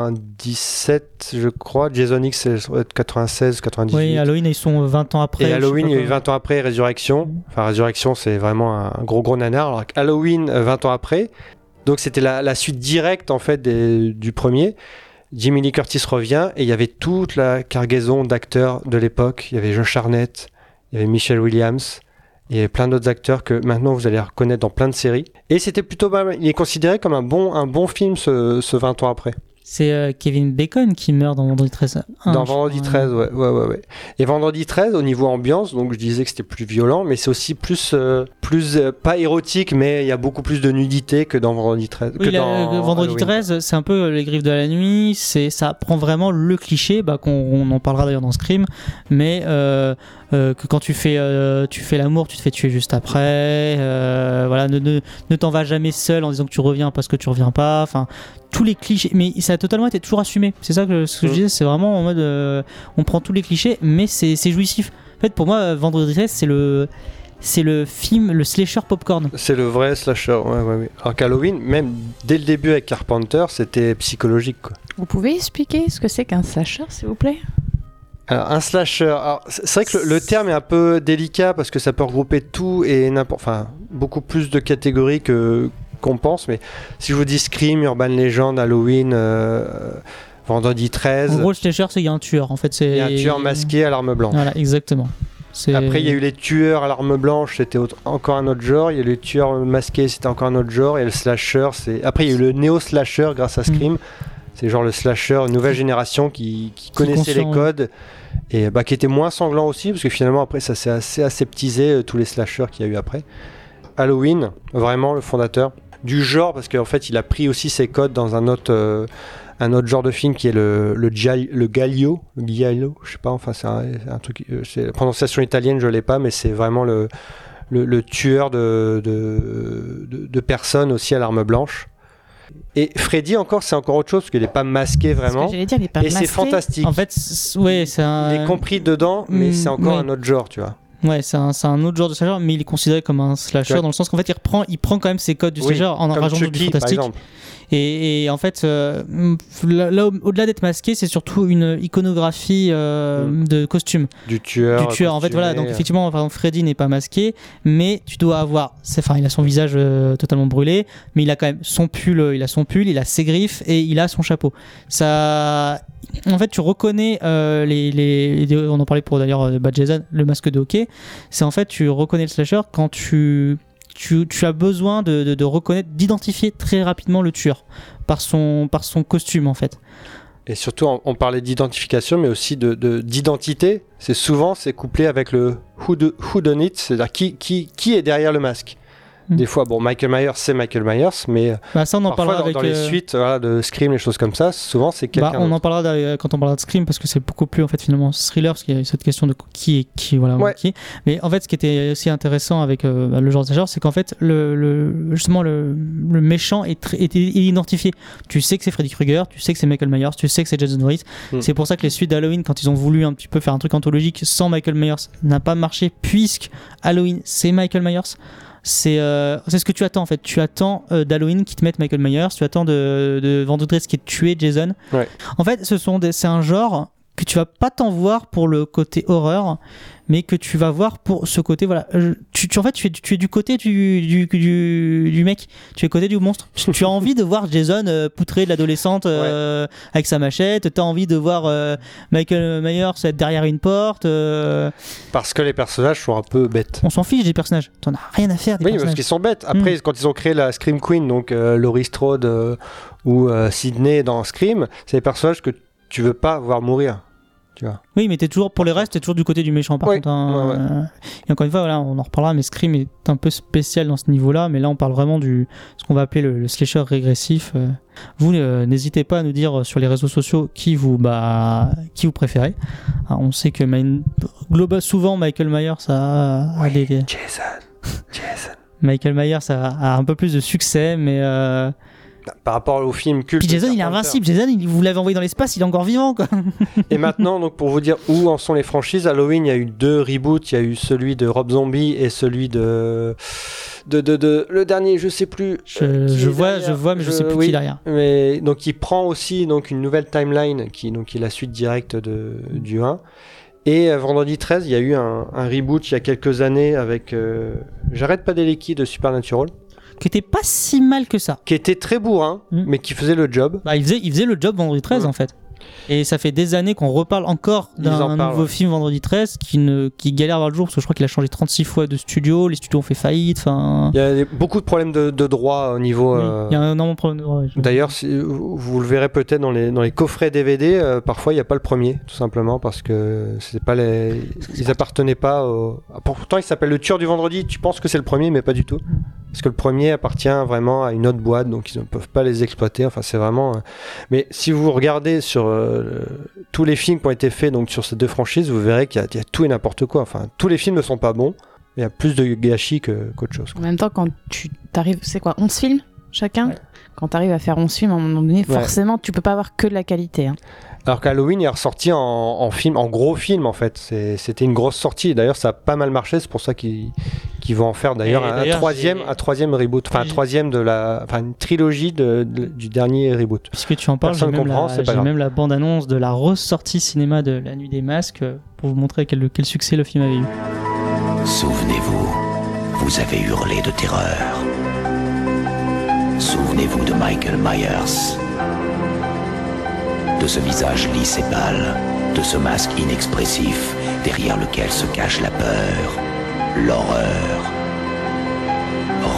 97, je crois. Jason X, c'est ça doit être 96, 98. oui Halloween ils sont 20 ans après Et Halloween, il y a eu quoi. 20 ans après Résurrection. Enfin, Résurrection, c'est vraiment un gros gros nanar. Alors que Halloween, euh, 20 ans après. Donc c'était la, la suite directe en fait des- du premier. Jimmy Lee Curtis revient et il y avait toute la cargaison d'acteurs de l'époque. Il y avait Josh Hartnett, il y avait Michelle Williams, il y avait plein d'autres acteurs que maintenant vous allez reconnaître dans plein de séries. Et c'était plutôt mal. Il est considéré comme un bon, un bon film ce, ce 20 ans après. c'est euh, Kevin Bacon qui meurt dans Vendredi 13 un, Dans Vendredi crois. 13, ouais, ouais, ouais, ouais. Et Vendredi 13, au niveau ambiance, donc je disais que c'était plus violent, mais c'est aussi plus, euh, plus euh, pas érotique, mais il y a beaucoup plus de nudité que dans Vendredi 13. Oui, que la- dans euh, Vendredi Halloween. 13, c'est un peu les griffes de la nuit. C'est ça prend vraiment le cliché, bah, qu'on on en parlera d'ailleurs dans Scream, mais euh, euh, que quand tu fais euh, tu fais l'amour, tu te fais tuer juste après. euh, voilà, ne, ne, ne t'en vas jamais seul en disant que tu reviens parce que tu reviens pas. Enfin, tous les clichés, mais ça a totalement été toujours assumé. C'est ça que ce que je Mm. disais, c'est vraiment en mode euh, on prend tous les clichés, mais c'est jouissif. En fait, pour moi, Vendredi 13, c'est le c'est le film, le slasher popcorn. C'est le vrai slasher, ouais, ouais, ouais. Alors qu'Halloween, même dès le début avec Carpenter, c'était psychologique. Quoi. Vous pouvez expliquer ce que c'est qu'un slasher, s'il vous plaît? Alors, un slasher, c'est vrai que le, le terme est un peu délicat parce que ça peut regrouper tout et n'importe. Enfin, beaucoup plus de catégories que qu'on pense, mais si je vous dis Scream, Urban Legend, Halloween, euh, Vendredi 13, En gros, le slasher, c'est il y a un tueur. En fait, c'est il y a un tueur masqué à l'arme blanche. Voilà, exactement. Après, il y a eu les tueurs à l'arme blanche, c'était encore un autre genre. Il y a eu les tueurs masqués, c'était encore un autre genre. Et le slasher, c'est. Après, il y a eu le néo-slasher grâce à Scream. C'est genre le slasher, une nouvelle génération qui, qui connaissait les codes et bah, qui était moins sanglant aussi, parce que finalement, après, ça s'est assez aseptisé, euh, tous les slashers qu'il y a eu après. Halloween, vraiment le fondateur du genre, parce qu'en fait, il a pris aussi ses codes dans un autre. euh, un autre genre de film qui est le, le, le Giallo, je sais pas, enfin c'est un, un truc, euh, c'est la prononciation italienne, je l'ai pas, mais c'est vraiment le, le, le tueur de, de, de, de personnes aussi à l'arme blanche. Et Freddy encore, c'est encore autre chose parce qu'il n'est pas masqué vraiment. j'allais dire, il est pas et c'est fantastique. En fait, ouais, c'est un. Il est compris dedans, mais Mm, c'est encore un autre genre, tu vois. Ouais, c'est un, c'est un autre genre de slasher, mais il est considéré comme un slasher Ouais. dans le sens qu'en fait, il reprend, il prend quand même ses codes du Oui, slasher en en rajoutant du fantastique. Et, et en fait, euh, là, là, au- au-delà d'être masqué, c'est surtout une iconographie euh, Mm. de costume. Du tueur. du tueur. En fait, voilà. Donc, effectivement, par exemple, Freddy n'est pas masqué, mais tu dois avoir. Enfin, il a son visage euh, totalement brûlé, mais il a quand même son pull. Il a son pull, il a ses griffes et il a son chapeau. Ça. En fait, tu reconnais euh, les, On en parlait pour d'ailleurs Bad Jason, le masque de hockey. C'est en fait, tu reconnais le slasher quand tu. Tu, as besoin de, reconnaître, d'identifier très rapidement le tueur par son, costume en fait. Et surtout, on, parlait d'identification, mais aussi de de- d'identité. c'est souvent c'est couplé avec le who, do- who done it, c'est-à-dire qui est derrière le masque. Mm. Des fois, bon, Michael Myers, c'est Michael Myers, mais Bah, ça, on en parfois, parlera dans, avec. dans les euh, suites voilà, de Scream, les choses comme ça, souvent c'est Bah, quelqu'un. on en parlera quand on parlera de Scream parce que c'est beaucoup plus en fait finalement thriller parce qu'il y a cette question de qui est qui voilà Ouais. qui. Mais en fait ce qui était aussi intéressant avec euh, bah, le genre de genre c'est qu'en fait le, le- justement le, le méchant est identifié. Tu sais que c'est Freddy Krueger, tu sais que c'est Michael Myers, tu sais que c'est Jason Voorhees. Mm. C'est pour ça que les suites d'Halloween quand ils ont voulu un petit peu faire un truc anthologique sans Michael Myers n'a pas marché puisque Halloween c'est Michael Myers. C'est euh, c'est ce que tu attends en fait. Tu attends euh, d'Halloween qui te mette Michael Myers, tu attends de, de Vendredi 13 qui est tué Jason. Ouais. En fait, ce sont des- c'est un genre que tu vas pas t'en voir pour le côté horreur, mais que tu vas voir pour ce côté voilà. Tu, tu- en fait, tu es, tu es du côté du, du, du, du mec, tu es côté du monstre. Tu, as envie de voir Jason euh, poutrer l'adolescente euh, avec sa machette. Tu as envie de voir euh, Michael Myers être derrière une porte. Parce que les personnages sont un peu bêtes. on s'en fiche des personnages. T'en as rien à faire des Oui, parce qu'ils sont bêtes. Après, Mm. quand ils ont créé la Scream Queen, donc Laurie Strode ou Sydney dans Scream, c'est des personnages que tu veux pas voir mourir. Tu vois. Oui, mais t'es toujours pour les restes, t'es toujours du côté du méchant. Par Oui, contre, hein, ouais, ouais. euh, et encore une fois, voilà, on en reparlera, mais Scream est un peu spécial dans ce niveau-là. Mais là, on parle vraiment du ce qu'on va appeler le, le slasher régressif. euh. Vous, euh, n'hésitez pas à nous dire sur les réseaux sociaux qui vous, bah, qui vous préférez. On sait que main- global, souvent Michael Myers a, des- Jason. Jason. Michael Myers a, a un peu plus de succès, mais euh, Par rapport au film culte. puis Jason, il est invincible. Jason, il, vous l'avez envoyé dans l'espace, il est encore vivant, quoi. Et maintenant, donc pour vous dire où en sont les franchises, Halloween, il y a eu deux reboots. Il y a eu celui de Rob Zombie et celui de de, de, de- le dernier, je sais plus. Je, euh, je vois, derrière. je vois, mais je, sais plus oui, qui est derrière. Mais donc il prend aussi donc une nouvelle timeline qui donc qui est la suite directe de du 1. Et euh, vendredi 13, il y a eu un, un reboot il y a quelques années avec euh, J'arrête pas Padalecki de Supernatural, Qui était pas si mal que ça. qui était très bourrin, Mm. mais qui faisait le job. Bah, il faisait, il faisait le job vendredi 13 Ouais. en fait. Et ça fait des années qu'on reparle encore d'un nouveau ouais. film vendredi 13 qui, ne, qui galère à voir le jour parce que je crois qu'il a changé 36 fois de studio, les studios ont fait faillite, enfin. Il y a beaucoup de problèmes de, de droit au niveau. Oui, euh, Il y a un énorme problème de droit. ouais, D'ailleurs, si- vous vous le verrez peut-être dans les, dans les coffrets DVD, euh, parfois il n'y a pas le premier, tout simplement, parce que c'est pas les, ils appartenaient pas au... Ah, Pourtant, il s'appelle Le Tueur du Vendredi, tu penses que c'est le premier, mais pas du tout. Parce que le premier appartient vraiment à une autre boîte, donc ils ne peuvent pas les exploiter, enfin c'est vraiment... euh, Mais si vous regardez sur euh, tous les films qui ont été faits donc, sur ces deux franchises, vous verrez qu'il y, a- il y a tout et n'importe quoi. Enfin, tous les films ne sont pas bons, il y a plus de gâchis que- qu'autre chose. En même temps, quand tu t'arrives, c'est quoi, 11 films chacun? Quand t'arrives à faire 11 films, à un moment donné, Ouais. forcément, tu peux pas avoir que de la qualité. hein. Alors qu'Halloween est ressorti en, en film, en gros film en fait. C'est- C'était une grosse sortie. D'ailleurs, ça a pas mal marché. C'est pour ça qu'ils qui vont en faire d'ailleurs un, d'ailleurs, troisième, un troisième reboot, enfin un troisième de la, enfin une trilogie de, de- du dernier reboot. Puisque tu en parles, j'ai même, comprend, la, c'est pas j'ai grave. même la bande-annonce de la ressortie cinéma de La Nuit des Masques euh, pour vous montrer quel, quel succès le film avait eu. Souvenez-vous, vous avez hurlé de terreur. Souvenez-vous de Michael Myers. De ce visage lisse et pâle, de ce masque inexpressif derrière lequel se cache la peur, l'horreur.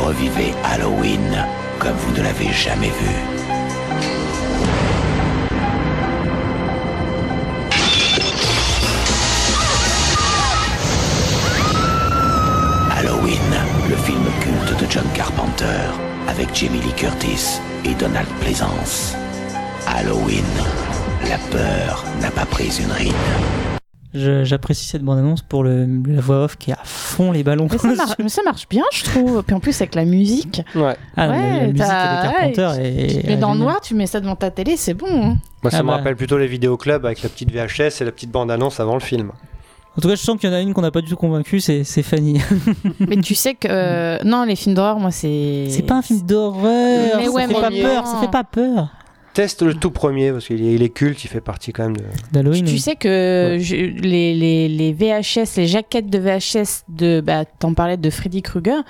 Revivez Halloween comme vous ne l'avez jamais vu. Halloween, le film culte de John Carpenter, avec Jamie Lee Curtis et Donald Pleasance. Halloween, la peur n'a pas pris une ride. Je- J'apprécie cette bande-annonce pour le, la voix off qui est à fond les ballons. Mais ça, mar- mais ça marche bien, je trouve. Puis en plus, avec la musique. Ouais. Ah, mais la musique t'as- de Carpenter ouais, est- tu mets dans le noir, tu mets ça devant ta télé, c'est bon. hein. Moi, ça Ah me bah. rappelle plutôt les vidéoclubs avec la petite VHS et la petite bande-annonce avant le film. En tout cas, je sens qu'il y en a une qu'on n'a pas du tout convaincu, c'est c'est Fanny. Mais tu sais que. euh, non, les films d'horreur, moi, c'est. C'est pas un film d'horreur, Mais ça ouais, fait mais pas peur, ça fait pas peur. Teste le tout premier parce qu'il est, il est culte, il fait partie quand même de. D'Halloween. Tu sais que je- les, les, les VHS, les jaquettes de VHS de. Bah, t'en parlais de Freddy Krueger,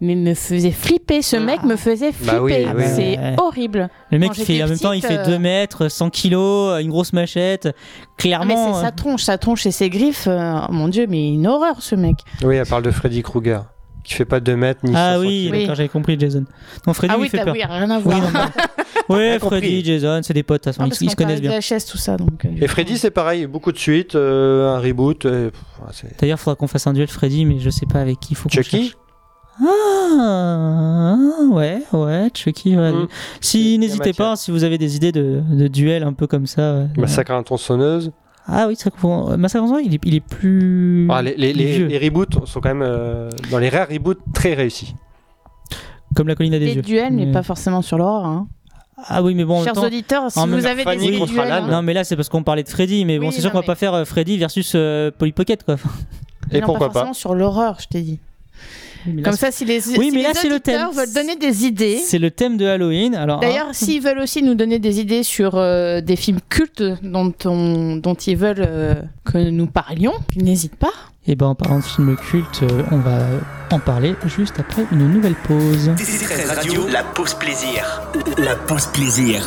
mais me faisait flipper. Ce mec me faisait flipper. Bah oui, oui. c'est Ouais. horrible. Le mec, il fait, en même temps, il fait euh, 2 mètres, 100 kilos, une grosse machette. Ah, mais Clairement. c'est euh, sa tronche, sa tronche et ses griffes. euh, mon dieu, mais une horreur ce mec. Oui, elle parle de Freddy Krueger, qui fait pas 2 mètres ni Ah 500 oui, kilos. Oui. d'accord, j'avais compris Jason. Non, Freddy, ah il oui, fait t'as- peur. oui, rien à Oui, voir. non, non. Ouais, Bien compris. Freddy, Jason, c'est des potes, de toute façon, Non, ils, se connaissent bien. de VHS, tout ça. Donc, euh, Et. Freddy, c'est pareil, beaucoup de suites, euh, un reboot. et, c'est- D'ailleurs, il faudra qu'on fasse un duel Freddy, mais je sais pas avec qui il faut qu'on Chucky cherche. Ah, ouais, ouais, Chucky. ouais. Mm. Si, n'hésitez pas, si vous avez des idées de, de duels un peu comme ça. euh, Massacre à la tronçonneuse. Ah oui, c'est vrai qu'on- euh, Massacre tronçonneuse, il est, il est plus. Ah, les, les, les- les reboots sont quand même euh, dans les rares reboots très réussis. Comme la colline à des yeux. duels, mais Mais- pas forcément sur l'horreur. Hein. Ah oui, mais bon, en même Chers temps- auditeurs, si en vous avez Fanny des hein. Non, mais là, c'est parce qu'on parlait de Freddy, mais bon, c'est sûr qu'on va mais- pas faire euh, Freddy versus euh, Polly Pocket, quoi. Mais Et non, pourquoi pas pas forcément sur l'horreur, je t'ai dit. Comme ça, si les, Oui, si mais les là, le thème. veulent donner des idées. C'est le thème de Halloween. Alors, D'ailleurs, hein, s'ils veulent aussi nous donner des idées sur euh, des films cultes dont, on- dont ils veulent euh, que nous parlions, n'hésite pas. Et ben en parlant de films cultes, euh, on va en parler juste après une nouvelle pause. DC13 Radio, la pause plaisir. La pause plaisir.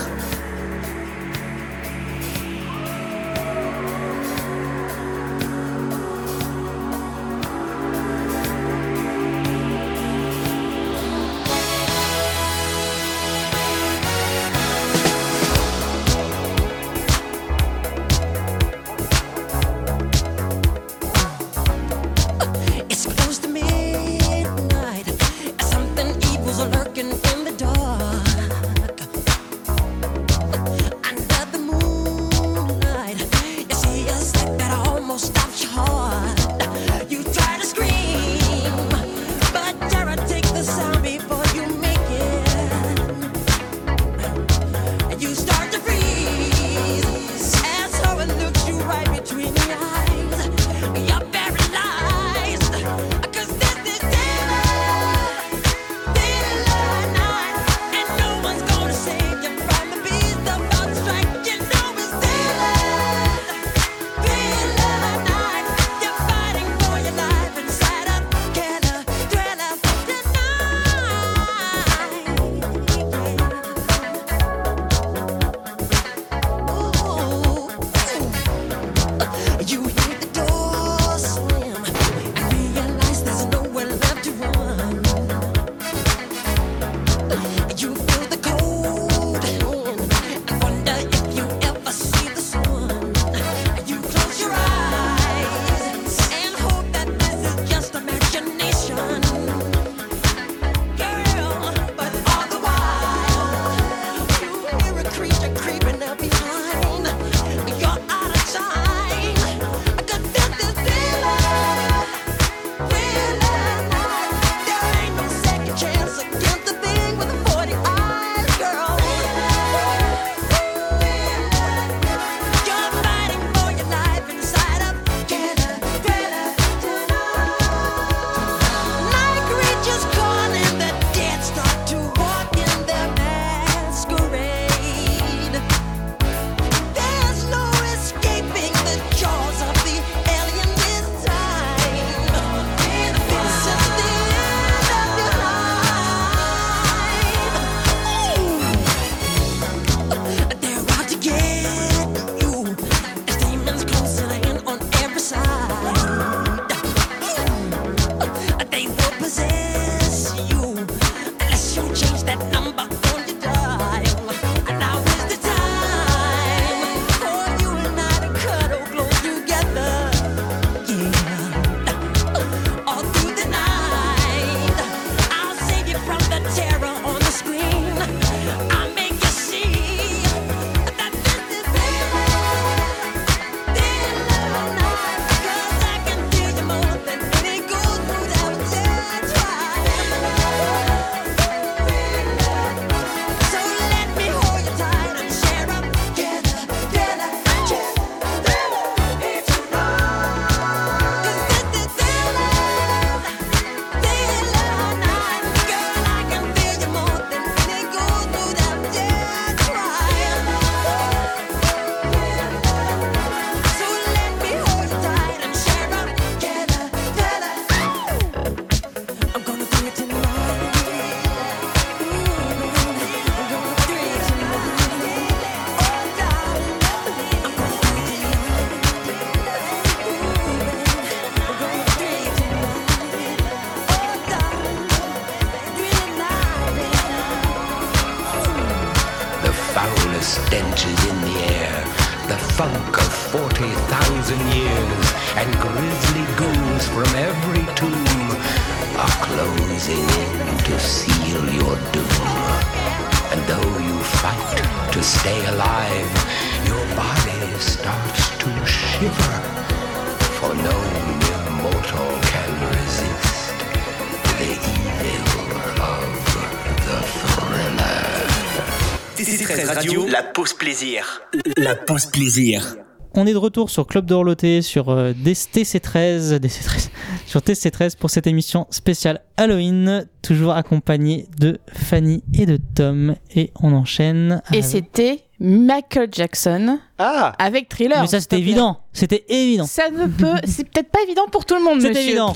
Pause plaisir. La pause plaisir. On est de retour sur Club d'Orloté, sur euh, des- TC13, DC13, sur TC13 pour cette émission spéciale Halloween, toujours accompagné de Fanny et de Tom. Et on enchaîne. Et avec- c'était Michael Jackson Ah avec Thriller. Mais ça c'était évident, c'était évident. Ça ne peut, c'est peut-être pas évident pour tout le monde, C'est monsieur. évident.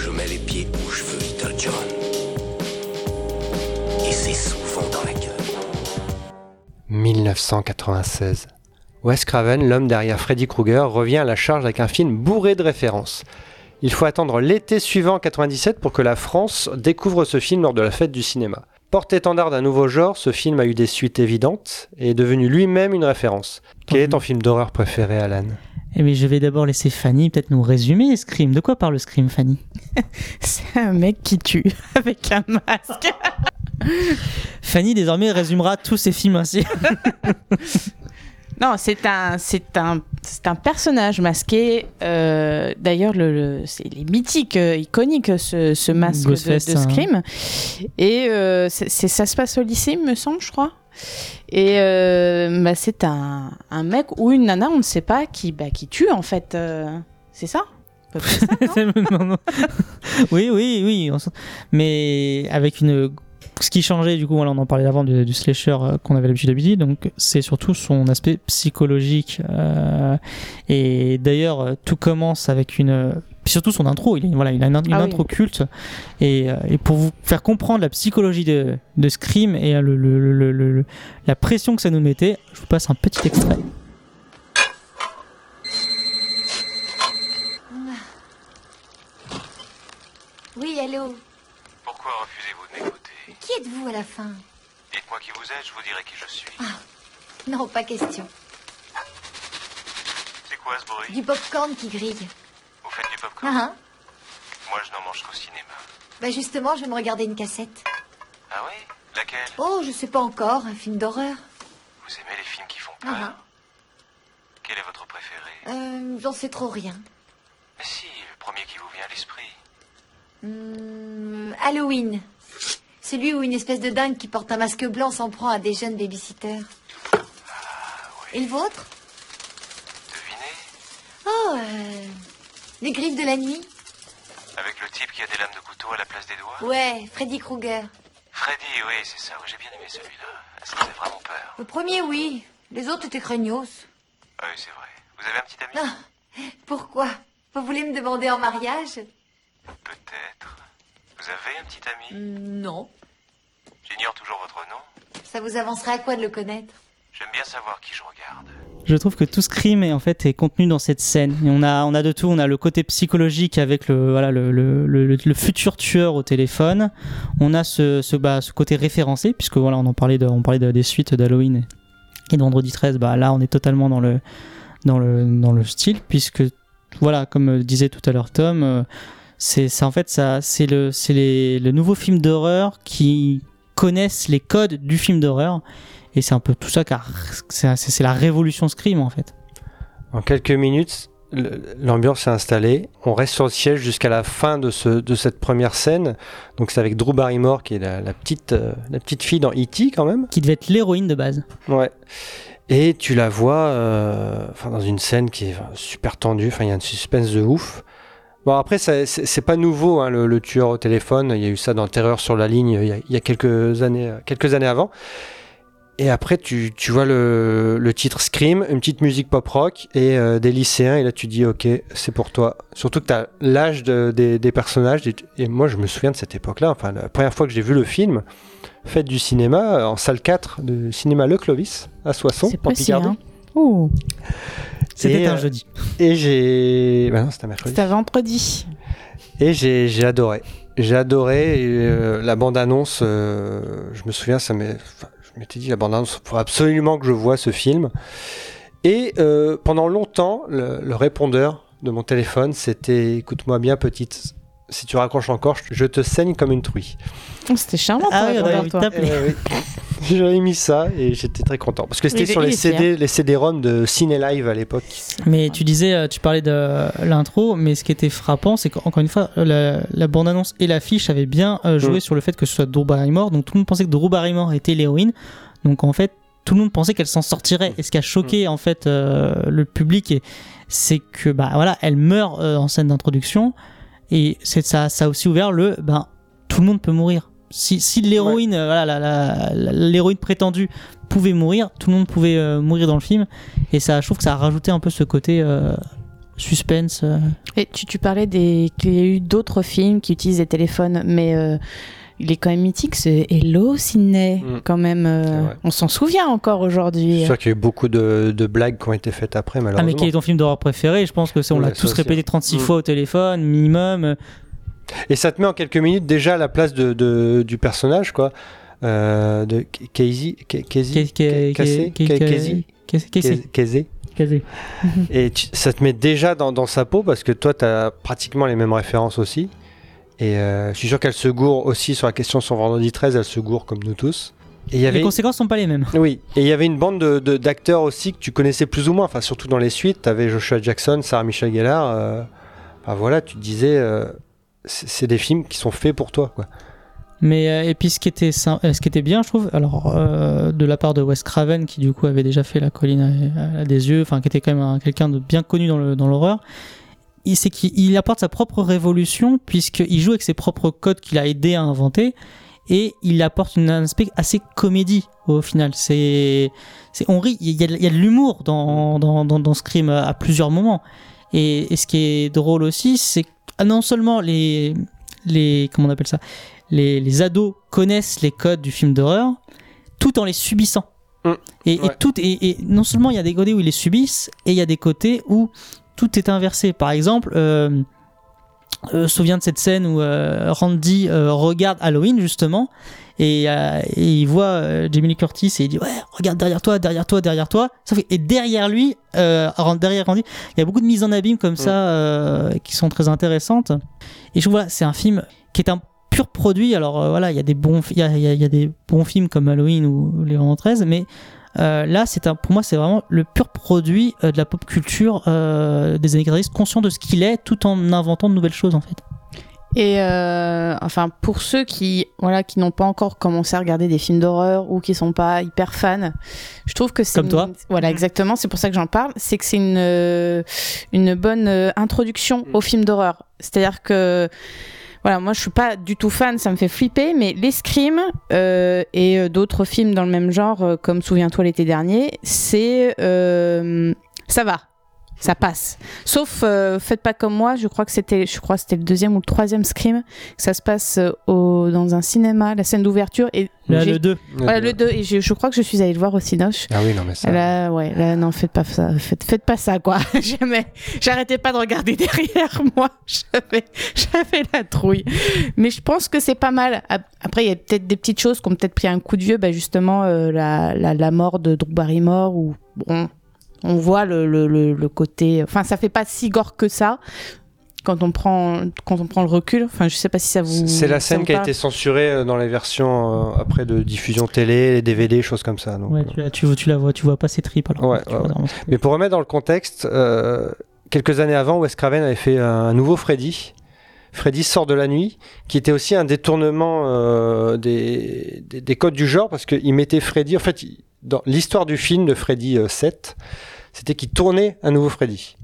Je mets les pieds où je veux, Little John. Et c'est 1996. Wes Craven, l'homme derrière Freddy Krueger, revient à la charge avec un film bourré de références. Il faut attendre l'été suivant 97 pour que la France découvre ce film lors de la fête du cinéma. Porte-étendard d'un nouveau genre, ce film a eu des suites évidentes et est devenu lui-même une référence. Quel est ton film d'horreur préféré, Alan? Eh mais je vais d'abord laisser Fanny peut-être nous résumer Scream. De quoi parle Scream, Fanny? C'est un mec qui tue avec un masque. Fanny désormais résumera tous ses films ainsi. Non, c'est un, c'est un, c'est un personnage masqué. euh, D'ailleurs, le, le- c'est il est mythique, euh, iconique ce, ce masque de, hein. Scream. Et euh, c'est, ça se passe au lycée, me semble, je crois. Et bah, c'est un, un mec ou une nana, on ne sait pas, qui, bah, qui tue en fait. c'est ça? À peu près ça, non? Non, non. oui, oui, oui. Mais avec une. Ce qui changeait, du coup, voilà, on en parlait avant du, du slasher euh, qu'on avait l'habitude d'habiter, donc c'est surtout son aspect psychologique. euh, et d'ailleurs, euh, tout commence avec une. puis surtout son intro, il, a- voilà, il a une, une Ah oui. intro culte. Et, euh, et pour vous faire comprendre la psychologie de, de Scream et euh, le, le- le- le- le- la pression que ça nous mettait, je vous passe un petit extrait. Oui, allô Pourquoi refusez-vous de m'écouter Qui êtes-vous à la fin Dites-moi qui vous êtes, je vous dirai qui je suis. Non, pas question. C'est quoi ce bruit Du popcorn qui grille. Vous faites du popcorn Ah, hein Moi, je n'en mange qu'au cinéma. Bah justement, je vais me regarder une cassette. Ah oui Laquelle Oh, je sais pas encore, un film d'horreur. Vous aimez les films qui font peur Ah, Quel est votre préféré ah. Euh, j'en sais trop rien. Mais si, le premier qui vous vient à l'esprit. Hmm, Halloween. Celui où une espèce de dingue qui porte un masque blanc s'en prend à des jeunes babysitters. Et le vôtre? Devinez Oh, euh, les griffes de la nuit Avec le type qui a des lames de couteau à la place des doigts? Ouais, Freddy Krueger. Freddy, oui, c'est ça. Oui, j'ai bien aimé celui-là. Ça faisait vraiment peur? Le premier, oui. Les autres étaient craignos. Ah oui, c'est vrai. Vous avez un petit ami? Ah, pourquoi? Vous voulez me demander en mariage? Vous avez un petit ami Hmm, Non. J'ignore toujours votre nom. Ça vous avancerait à quoi de le connaître? J'aime bien savoir qui je regarde. Je trouve que tout Scream est en fait est contenu dans cette scène. Et on a on a de tout. On a le côté psychologique avec le voilà le, le, le, le futur tueur au téléphone. On a ce ce, bah, ce côté référencé puisque voilà on en parlait de, on parlait de- des suites d'Halloween et, et de Vendredi 13. Bah là on est totalement dans le dans le dans le style puisque voilà comme disait tout à l'heure Tom. euh, c'est ça en fait ça c'est le c'est les le nouveau film d'horreur qui connaissent les codes du film d'horreur et c'est un peu tout ça car c'est la révolution Scream en fait. En quelques minutes, l'ambiance s'est installée. On reste sur le siège jusqu'à la fin de, ce, de cette première scène. Donc c'est avec Drew Barrymore qui est la, la petite, euh, la petite fille dans E.T. quand même. Qui devait être l'héroïne de base. Ouais. Et tu la vois euh, dans une scène qui est super tendue. Enfin, il y a un suspense de ouf. Bon après c'est pas nouveau hein, le, le tueur au téléphone. Il y a eu ça dans Terreur sur la ligne il y a, il y a quelques années, euh, quelques années avant. Et après, tu, tu vois le, le titre Scream, une petite musique pop rock et euh, des lycéens. Et là, tu dis, ok, c'est pour toi. Surtout que tu as l'âge de- des, des personnages. Et, et moi, je me souviens de cette époque-là. Enfin, la première fois que j'ai vu le film, fête du cinéma, euh, en salle 4 de cinéma Le Clovis, à Soissons, C'est pour précis, Picardie. hein. C'était un euh, jeudi. Et j'ai. Bah non, c'était un mercredi. C'était vendredi. Et j'ai j'ai adoré. J'ai adoré et, euh, la bande-annonce. euh, je me souviens, ça enfin, je m'étais dit, la bande-annonce, il faut absolument que je vois ce film. Et euh, pendant longtemps, le, le répondeur de mon téléphone, c'était écoute-moi bien, petite. Si tu raccroches encore, je- te saigne comme une truie. Oh, C'était charmant Ah pour oui, on. Euh, oui. J'avais mis ça et j'étais très content. Parce que c'était sur les. CD, les CD-ROM de Ciné Live à l'époque. Mais tu disais, euh, tu parlais de l'intro, mais ce qui était frappant, c'est qu'encore une fois, la, la bande-annonce et l'affiche avaient bien euh, joué Mm. sur le fait que ce soit Drew Barrymore. Donc tout le monde pensait que Drew Barrymore était l'héroïne. Donc en fait, tout le monde pensait qu'elle s'en sortirait. Et ce qui a choqué en fait euh, le public, c'est que bah voilà, elle meurt euh, en scène d'introduction. Et ça, ça a aussi ouvert le, ben tout le monde peut mourir. Si, si l'héroïne, voilà, l'héroïne prétendue pouvait mourir, tout le monde pouvait euh, mourir dans le film. Et ça, je trouve que ça a rajouté un peu ce côté euh, suspense. euh. Et tu, tu parlais des qu'il y a eu d'autres films qui utilisent des téléphones, mais euh, il est quand même mythique, ce Hello Sydney, Mm. quand même. euh, on s'en souvient encore Je aujourd'hui. suis sûr qu'il y a eu beaucoup de, de blagues qui ont été faites après, Ah, malheureusement. mais quel est ton film d'horreur préféré? Je pense que c'est, on Ouais, l'a tous aussi. répété 36 Mm. fois au téléphone, minimum. Et ça te met en quelques minutes déjà à la place de, de- du personnage, quoi. Euh, de Casey. Casey. Casey. Casey. Casey. Casey. Casey. Et tu- ça te met déjà dans, dans sa peau parce que toi, tu as pratiquement les mêmes références aussi. Et euh, je suis sûr qu'elle se gourre aussi sur la question sur Vendredi 13, elle se gourre comme nous tous. Et il y avait... Les conséquences sont pas les mêmes. Oui, et il y avait une bande de- de- d'acteurs aussi que tu connaissais plus ou moins, enfin surtout dans les suites. Tu avais Joshua Jackson, Sarah Michelle Gellar. euh, enfin, voilà, tu te disais, euh, c'est des films qui sont faits pour toi. Quoi. Mais et puis ce qui était ce qui était bien, je trouve, alors de la part de Wes Craven qui du coup avait déjà fait La colline à, à des yeux, enfin qui était quand même un- quelqu'un de bien connu dans le dans l'horreur. il- C'est qu'il il apporte sa propre révolution puisqu'il joue avec ses propres codes qu'il a aidé à inventer et il apporte un aspect assez comédie au final. C'est c'est on rit, il y a, il y a de l'humour dans dans, dans dans Scream à, plusieurs moments. Et, et ce qui est drôle aussi, c'est que ah, non seulement les les comment on appelle ça les, les ados connaissent les codes du film d'horreur tout en les subissant. Et, et tout, et, et non seulement il y a des côtés où ils les subissent, et il y a des côtés où tout est inversé. Par exemple, euh, euh, souviens de cette scène où euh, Randy euh, regarde Halloween justement et, euh, et il voit Jamie Lee Curtis et il dit ouais regarde derrière toi derrière toi derrière toi. Sauf que- et derrière lui derrière Randy il y a beaucoup de mises en abîme comme ça euh, qui sont très intéressantes. Et je voilà c'est un film qui est un pur produit. Alors voilà il y a des bons il y a, il y a- il y a des bons films comme Halloween ou Les Vendredis 13 mais euh, là, c'est un, pour moi, c'est vraiment le pur produit euh, de la pop culture euh, des années 90, conscient de ce qu'il est, tout en inventant de nouvelles choses en fait. Et euh, enfin, pour ceux qui voilà qui n'ont pas encore commencé à regarder des films d'horreur ou qui sont pas hyper fans, je trouve que c'est Comme une- toi. Voilà, exactement. C'est pour ça que j'en parle. C'est que c'est une une bonne introduction aux films d'horreur. C'est-à-dire que voilà, moi je suis pas du tout fan, ça me fait flipper, mais les Scream euh, et euh, d'autres films dans le même genre, euh, comme Souviens-toi l'été dernier, c'est euh, ça va, ça passe. Sauf euh, faites pas comme moi, je crois que c'était, je crois que c'était le deuxième ou le troisième Scream, que ça se passe euh, au, dans un cinéma, la scène d'ouverture et Là, le 2. Voilà le 2 et je, je crois que je suis allée le voir au Cinoche. Ah oui, non, mais ça. Là, ouais, là, non, faites pas ça, faites, faites pas ça, quoi. Jamais. J'arrêtais pas de regarder derrière moi. J'avais, j'avais la trouille. Mais je pense que c'est pas mal. Ap- Après, il y a peut-être des petites choses qui ont peut-être pris un coup de vieux, bah, justement, euh, la, la, la mort de Drew Barrymore, où, bon, on voit le, le, le, le côté, enfin, ça fait pas si gore que ça. Quand on prend, quand on prend le recul, enfin, je sais pas si ça vous. C'est la scène qui a été censurée euh, dans les versions euh, après de diffusion télé, les DVD, choses comme ça. donc, Ouais, euh, tu, la- tu, tu la vois, tu vois pas ses tripes alors. Ouais, Tu ouais, vois ouais. vraiment- Mais pour remettre dans le contexte, euh, quelques années avant, Wes Craven avait fait un nouveau Freddy. Freddy sort de la nuit, qui était aussi un détournement euh, des, des, des codes du genre, parce qu'il mettait Freddy. En fait, il- dans l'histoire du film de Freddy euh, 7, c'était qu'il tournait un nouveau Freddy.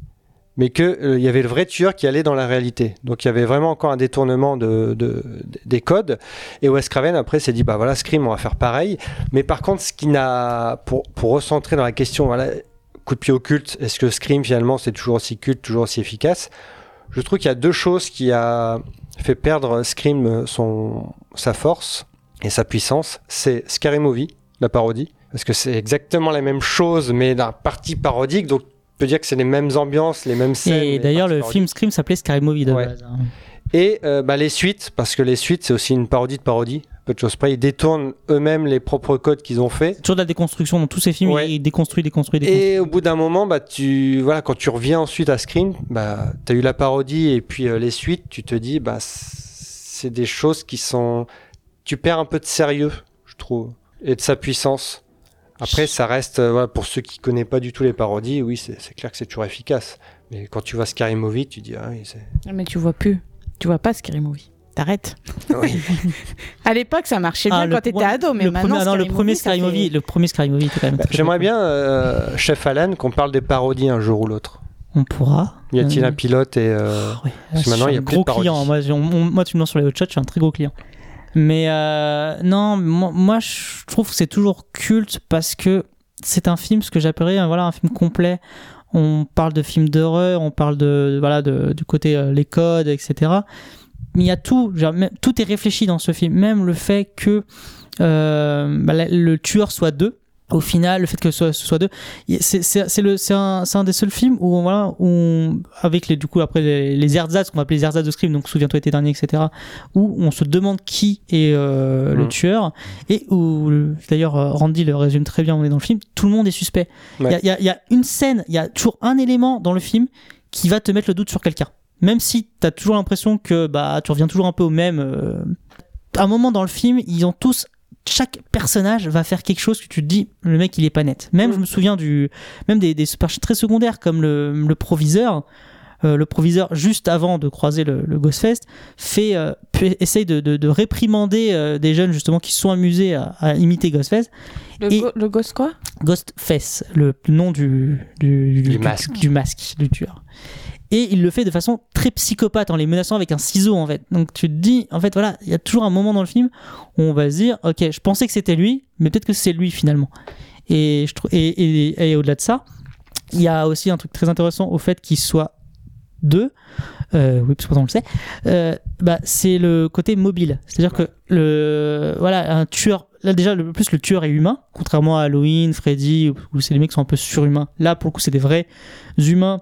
Mais qu'il y avait le vrai tueur qui allait dans la réalité. Donc il y avait vraiment encore un détournement de, de- des codes. Et Wes Craven, après, s'est dit bah voilà, Scream, on va faire pareil. Mais par contre, ce qui n'a. Pour, recentrer dans la question, voilà, coup de pied au culte, est-ce que Scream finalement c'est toujours aussi culte, toujours aussi efficace? Je trouve qu'il y a deux choses qui a fait perdre Scream son, sa force et sa puissance. C'est Scary Movie, la parodie, parce que c'est exactement la même chose mais d'un parti parodique, donc on peut dire que c'est les mêmes ambiances, les mêmes scènes. Et d'ailleurs, le film Scream s'appelait Scary Movie de Ouais. base. hein. Et euh, bah, les suites, parce que les suites c'est aussi une parodie de parodie. peu de choses près. Ils détournent eux-mêmes les propres codes qu'ils ont fait. Toujours de la déconstruction dans tous ces films, Ouais. il déconstruit, déconstruit, déconstruit. Et au bout d'un moment, bah, tu, voilà, quand tu reviens ensuite à Scream, bah, tu as eu la parodie et puis euh, les suites, tu te dis, bah, c'est des choses qui sont. Tu perds un peu de sérieux, je trouve, et de sa puissance. Après, ça reste, euh, voilà, pour ceux qui connaissent pas du tout les parodies, oui, c'est clair que c'est toujours efficace. Mais quand tu vois Scary Movie, tu dis, ah oui, c'est. Mais tu vois plus. Tu vois pas Scary Movie. T'arrêtes. Oui. à l'époque, ça marchait bien Ah, quand t'étais ouais, ado, mais le maintenant. premier, non, le Scary premier Movie, Scary fait- Movie, le premier Scary Movie quand même. Bah, J'aimerais bien, euh, chef Alan, qu'on parle des parodies un jour ou l'autre. On pourra. Y a-t-il Euh, un pilote et. euh, Ouais, parce que je maintenant, il y a un plus gros client. Moi, on- moi, tu me lances sur les hot shots, je suis un très gros client. Mais euh, non, moi, je trouve que c'est toujours culte parce que c'est un film, ce que j'appellerais un- voilà, un film complet. On parle de films d'horreur, on parle de voilà du côté euh, les codes, etc. Mais il y a tout, genre, tout est réfléchi dans ce film. Même le fait que euh, bah, le tueur soit deux. Au final, le fait que ce soit, ce soit deux, c'est c'est- c'est le- c'est un, c'est un des seuls films où, voilà, où on- avec les, du coup, après les, les ersatz, qu'on va appeler les ersatz de Scream, donc souviens-toi été dernier, etc., où on se demande qui est euh, le Mhm. tueur, et où, d'ailleurs, euh, Randy le résume très bien, on est dans le film, tout le monde est suspect. Il Ouais. y, a, il y y a une scène, il y a toujours un élément dans le film qui va te mettre le doute sur quelqu'un. Même si tu as toujours l'impression que bah, tu reviens toujours un peu au même. euh, À un moment dans le film, ils ont tous. Chaque personnage va faire quelque chose que tu te dis, le mec il est pas net. Même, je me souviens du. Même des, des super très secondaires comme le, le proviseur. Euh, le proviseur, juste avant de croiser le, le Ghostfest, fait, euh, essaye de, de- de réprimander euh, des jeunes justement qui se sont amusés à, à imiter Ghostfest. Le, Et- go- le ghost quoi? Ghostface, le nom du, du, Du masque. du masque du tueur. Et il le fait de façon très psychopathe en les menaçant avec un ciseau en fait. Donc tu te dis, en fait voilà, il y a toujours un moment dans le film où on va se dire, ok, je pensais que c'était lui, mais peut-être que c'est lui finalement. Et, je et, et, et au-delà de ça, il y a aussi un truc très intéressant au fait qu'il soit deux. Euh, oui, parce que on le sait. Euh, bah, c'est le côté mobile. C'est-à-dire que le, voilà, un tueur. Là, déjà, le plus le tueur est humain, contrairement à Halloween, Freddy, où, où c'est les mecs qui sont un peu surhumains. Là, pour le coup, c'est des vrais humains.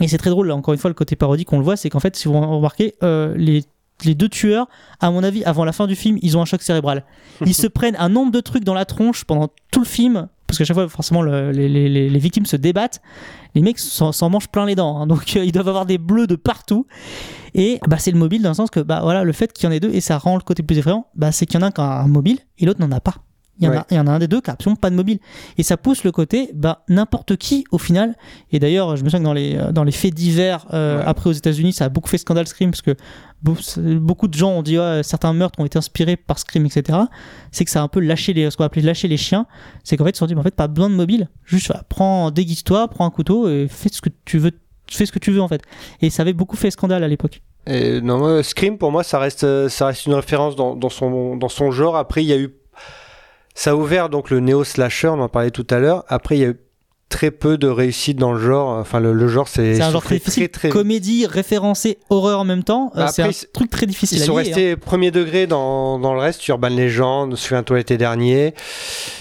Et c'est très drôle, là, encore une fois, le côté parodique, on le voit, c'est qu'en fait, si vous remarquez, euh, les, les deux tueurs, à mon avis, avant la fin du film, ils ont un choc cérébral. Ils se prennent un nombre de trucs dans la tronche pendant tout le film, parce qu'à chaque fois, forcément, le- les, les- les- les victimes se débattent. Les mecs s'en s'en mangent plein les dents, hein. donc euh, ils doivent avoir des bleus de partout. Et bah, c'est le mobile dans le sens que bah, voilà, le fait qu'il y en ait deux, et ça rend le côté plus effrayant, bah, c'est qu'il y en a un qui a un mobile et l'autre n'en a pas. Il y, en Ouais. a, il y en a un des deux qui a absolument pas de mobile. Et ça pousse le côté, bah, n'importe qui, au final. Et d'ailleurs, je me souviens que dans les, euh, dans les faits divers, euh, Ouais. après aux États-Unis, ça a beaucoup fait scandale Scream, parce que beaucoup de gens ont dit, ouais, certains meurtres ont été inspirés par Scream, etc. C'est que ça a un peu lâché les, ce qu'on appeler lâcher les chiens. C'est qu'en fait, ils se sont dit, mais en fait, pas besoin de mobile. Juste, prends, déguise-toi, prends un couteau et fais ce que tu veux, fais ce que tu veux, en fait. Et ça avait beaucoup fait scandale à l'époque. Et non, Scream pour moi ça reste euh, ça reste une référence dans, dans son dans son genre. Après il y a eu ça a ouvert donc le néo slasher, on en parlait tout à l'heure. Après il y a eu très peu de réussite dans le genre. Enfin le, le genre c'est C'est un genre très difficile. très, très- Comédie, référencé, horreur en même temps. euh, Bah, c'est un truc très difficile Ils à sont lier, restés premier degré dans, dans le reste, Urban Legend, Souviens-toi l'été dernier. hein.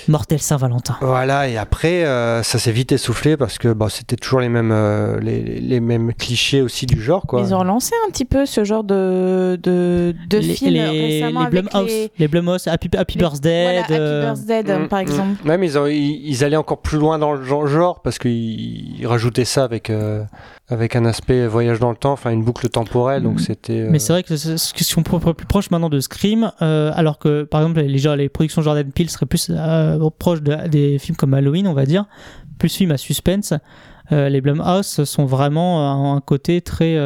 Mortel Saint-Valentin. Voilà, et après, euh, ça s'est vite essoufflé parce que bon, c'était toujours les mêmes, euh, les, les mêmes clichés aussi du genre. Quoi. Ils ont relancé un petit peu ce genre de, de, de les, films les, récemment les avec Blumhouse, les... les Blumhouse, Happy, Happy les- Birthday. Voilà, Happy euh, Birthday, Mm, par mm. exemple. Même ils, ont, ils, ils allaient encore plus loin dans le gen- genre parce qu'ils ils rajoutaient ça avec, euh, avec un aspect voyage dans le temps, enfin une boucle temporelle. Donc Mm. c'était. euh, Mais c'est vrai que on peut être plus proche maintenant de Scream, euh, alors que par exemple les, gens- les productions Jordan Peele seraient plus proches de- des films comme Halloween, on va dire, plus film à suspense. Les Blumhouse sont vraiment un, un côté très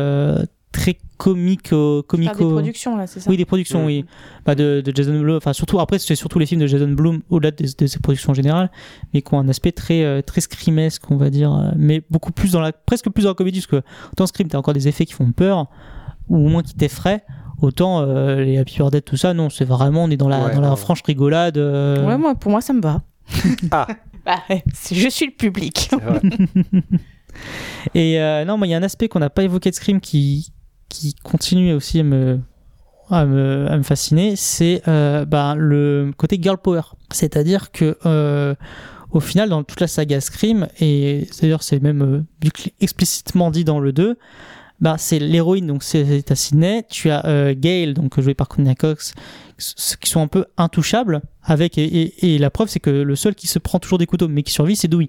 très très comico Faire des comico. productions, là, c'est ça Oui, des productions, oui. Bah, de, de Jason Blum. Enfin, surtout, après, c'est surtout les films de Jason Blum, au-delà de, de ses productions générales, mais qui ont un aspect très, euh, très screamesque, on va dire. euh, Mais beaucoup plus dans la, presque plus dans la comédie, parce que autant Scream, t'as encore des effets qui font peur, ou au moins qui t'effraient. Autant euh, les Happy Birthday, tout ça, non, c'est vraiment, on est dans la, Ouais, dans la franche rigolade. euh, Ouais, moi, pour moi, ça me va. Ah. Bah, je suis le public. Et euh, non, moi, il y a un aspect qu'on n'a pas évoqué de Scream qui, qui continue aussi à me, à me, à me fasciner, c'est euh, ben, le côté girl power. C'est-à-dire que euh, au final, dans toute la saga Scream, et d'ailleurs c'est même euh, explicitement dit dans le 2, bah, c'est l'héroïne, donc c'est à Sydney. Tu as euh, Gail, donc joué par Courtney Cox, qui sont un peu intouchables. Avec et, et- la preuve, c'est que le seul qui se prend toujours des couteaux, mais qui survit, c'est Dewey.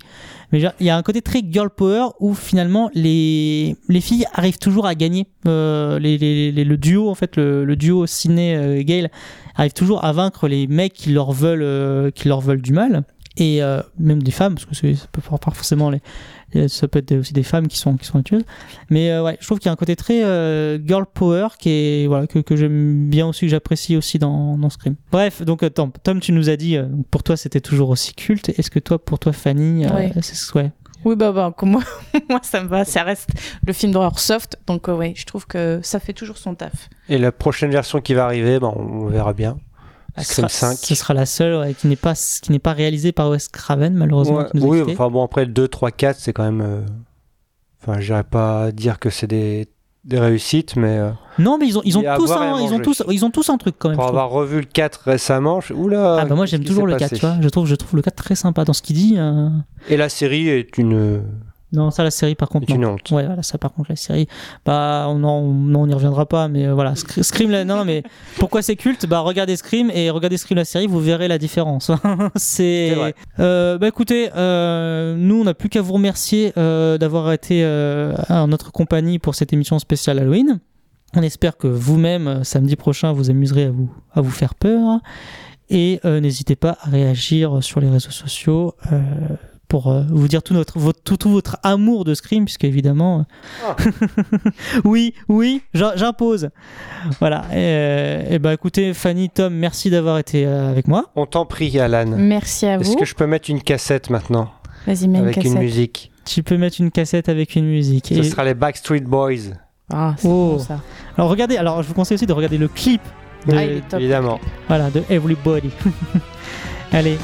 Mais il y a un côté très girl power où finalement les les filles arrivent toujours à gagner. Euh, les, les- le duo, en fait, le, duo Sydney euh, Gail arrive toujours à vaincre les mecs qui leur veulent qui leur veulent du mal et euh, même des femmes parce que ça peut pas forcément les ça peut être aussi des femmes qui sont qui sont tueuses mais euh, ouais je trouve qu'il y a un côté très euh, girl power qui est voilà que, que j'aime bien aussi que j'apprécie aussi dans, dans Scream bref donc Tom, Tom tu nous as dit euh, pour toi c'était toujours aussi culte est-ce que toi pour toi Fanny euh, Ouais. c'est ouais Oui, bah, bah, comme moi, moi, ça me va. Ça reste le film d'horreur soft. Donc, euh, ouais, je trouve que ça fait toujours son taf. Et la prochaine version qui va arriver, ben, on verra bien. Scream sera, 5. ce sera la seule ouais, qui n'est pas qui n'est pas réalisée par Wes Craven malheureusement Ouais, nous oui, enfin bon, après le 2, 3, 4, c'est quand même. euh, Enfin, je dirais pas dire que c'est des, des réussites, mais euh, non mais ils ont ils ont tous un, ils ont tous ils ont tous un truc quand même pour avoir revu le 4 récemment, je... oula Ah bah moi j'aime toujours le 4, passé tu vois. Je trouve, je trouve le 4 très sympa dans ce qu'il dit. euh. Et la série est une. Non, ça la série par contre est une non. honte. Ouais, voilà, ça par contre la série. Bah on en- non, on n'y reviendra pas, mais euh, voilà. Sc- Scream, la- non, non, mais pourquoi c'est culte? Bah regardez Scream et regardez Scream la série, vous verrez la différence. c'est. vrai. Euh, bah écoutez, euh, nous on n'a plus qu'à vous remercier d'avoir été en notre compagnie pour cette émission spéciale Halloween. On espère que vous-même samedi prochain vous amuserez à vous à vous faire peur et n'hésitez pas à réagir sur les réseaux sociaux. euh, pour euh, vous dire tout notre votre, tout, tout votre amour de Scream puisque évidemment euh, oui oui j'im- j'impose voilà et, euh, et bah écoutez Fanny Tom merci d'avoir été euh, avec moi On t'en prie, Alan. Merci à Est-ce vous. que je peux mettre une cassette maintenant Vas-y, mets une Avec une cassette. musique. tu peux mettre une cassette avec une musique Ce Et- sera les Backstreet Boys. Ah, c'est Oh. bon, ça. alors regardez alors je vous conseille aussi de regarder le clip de, Ah, il est top. Évidemment. voilà de Everybody allez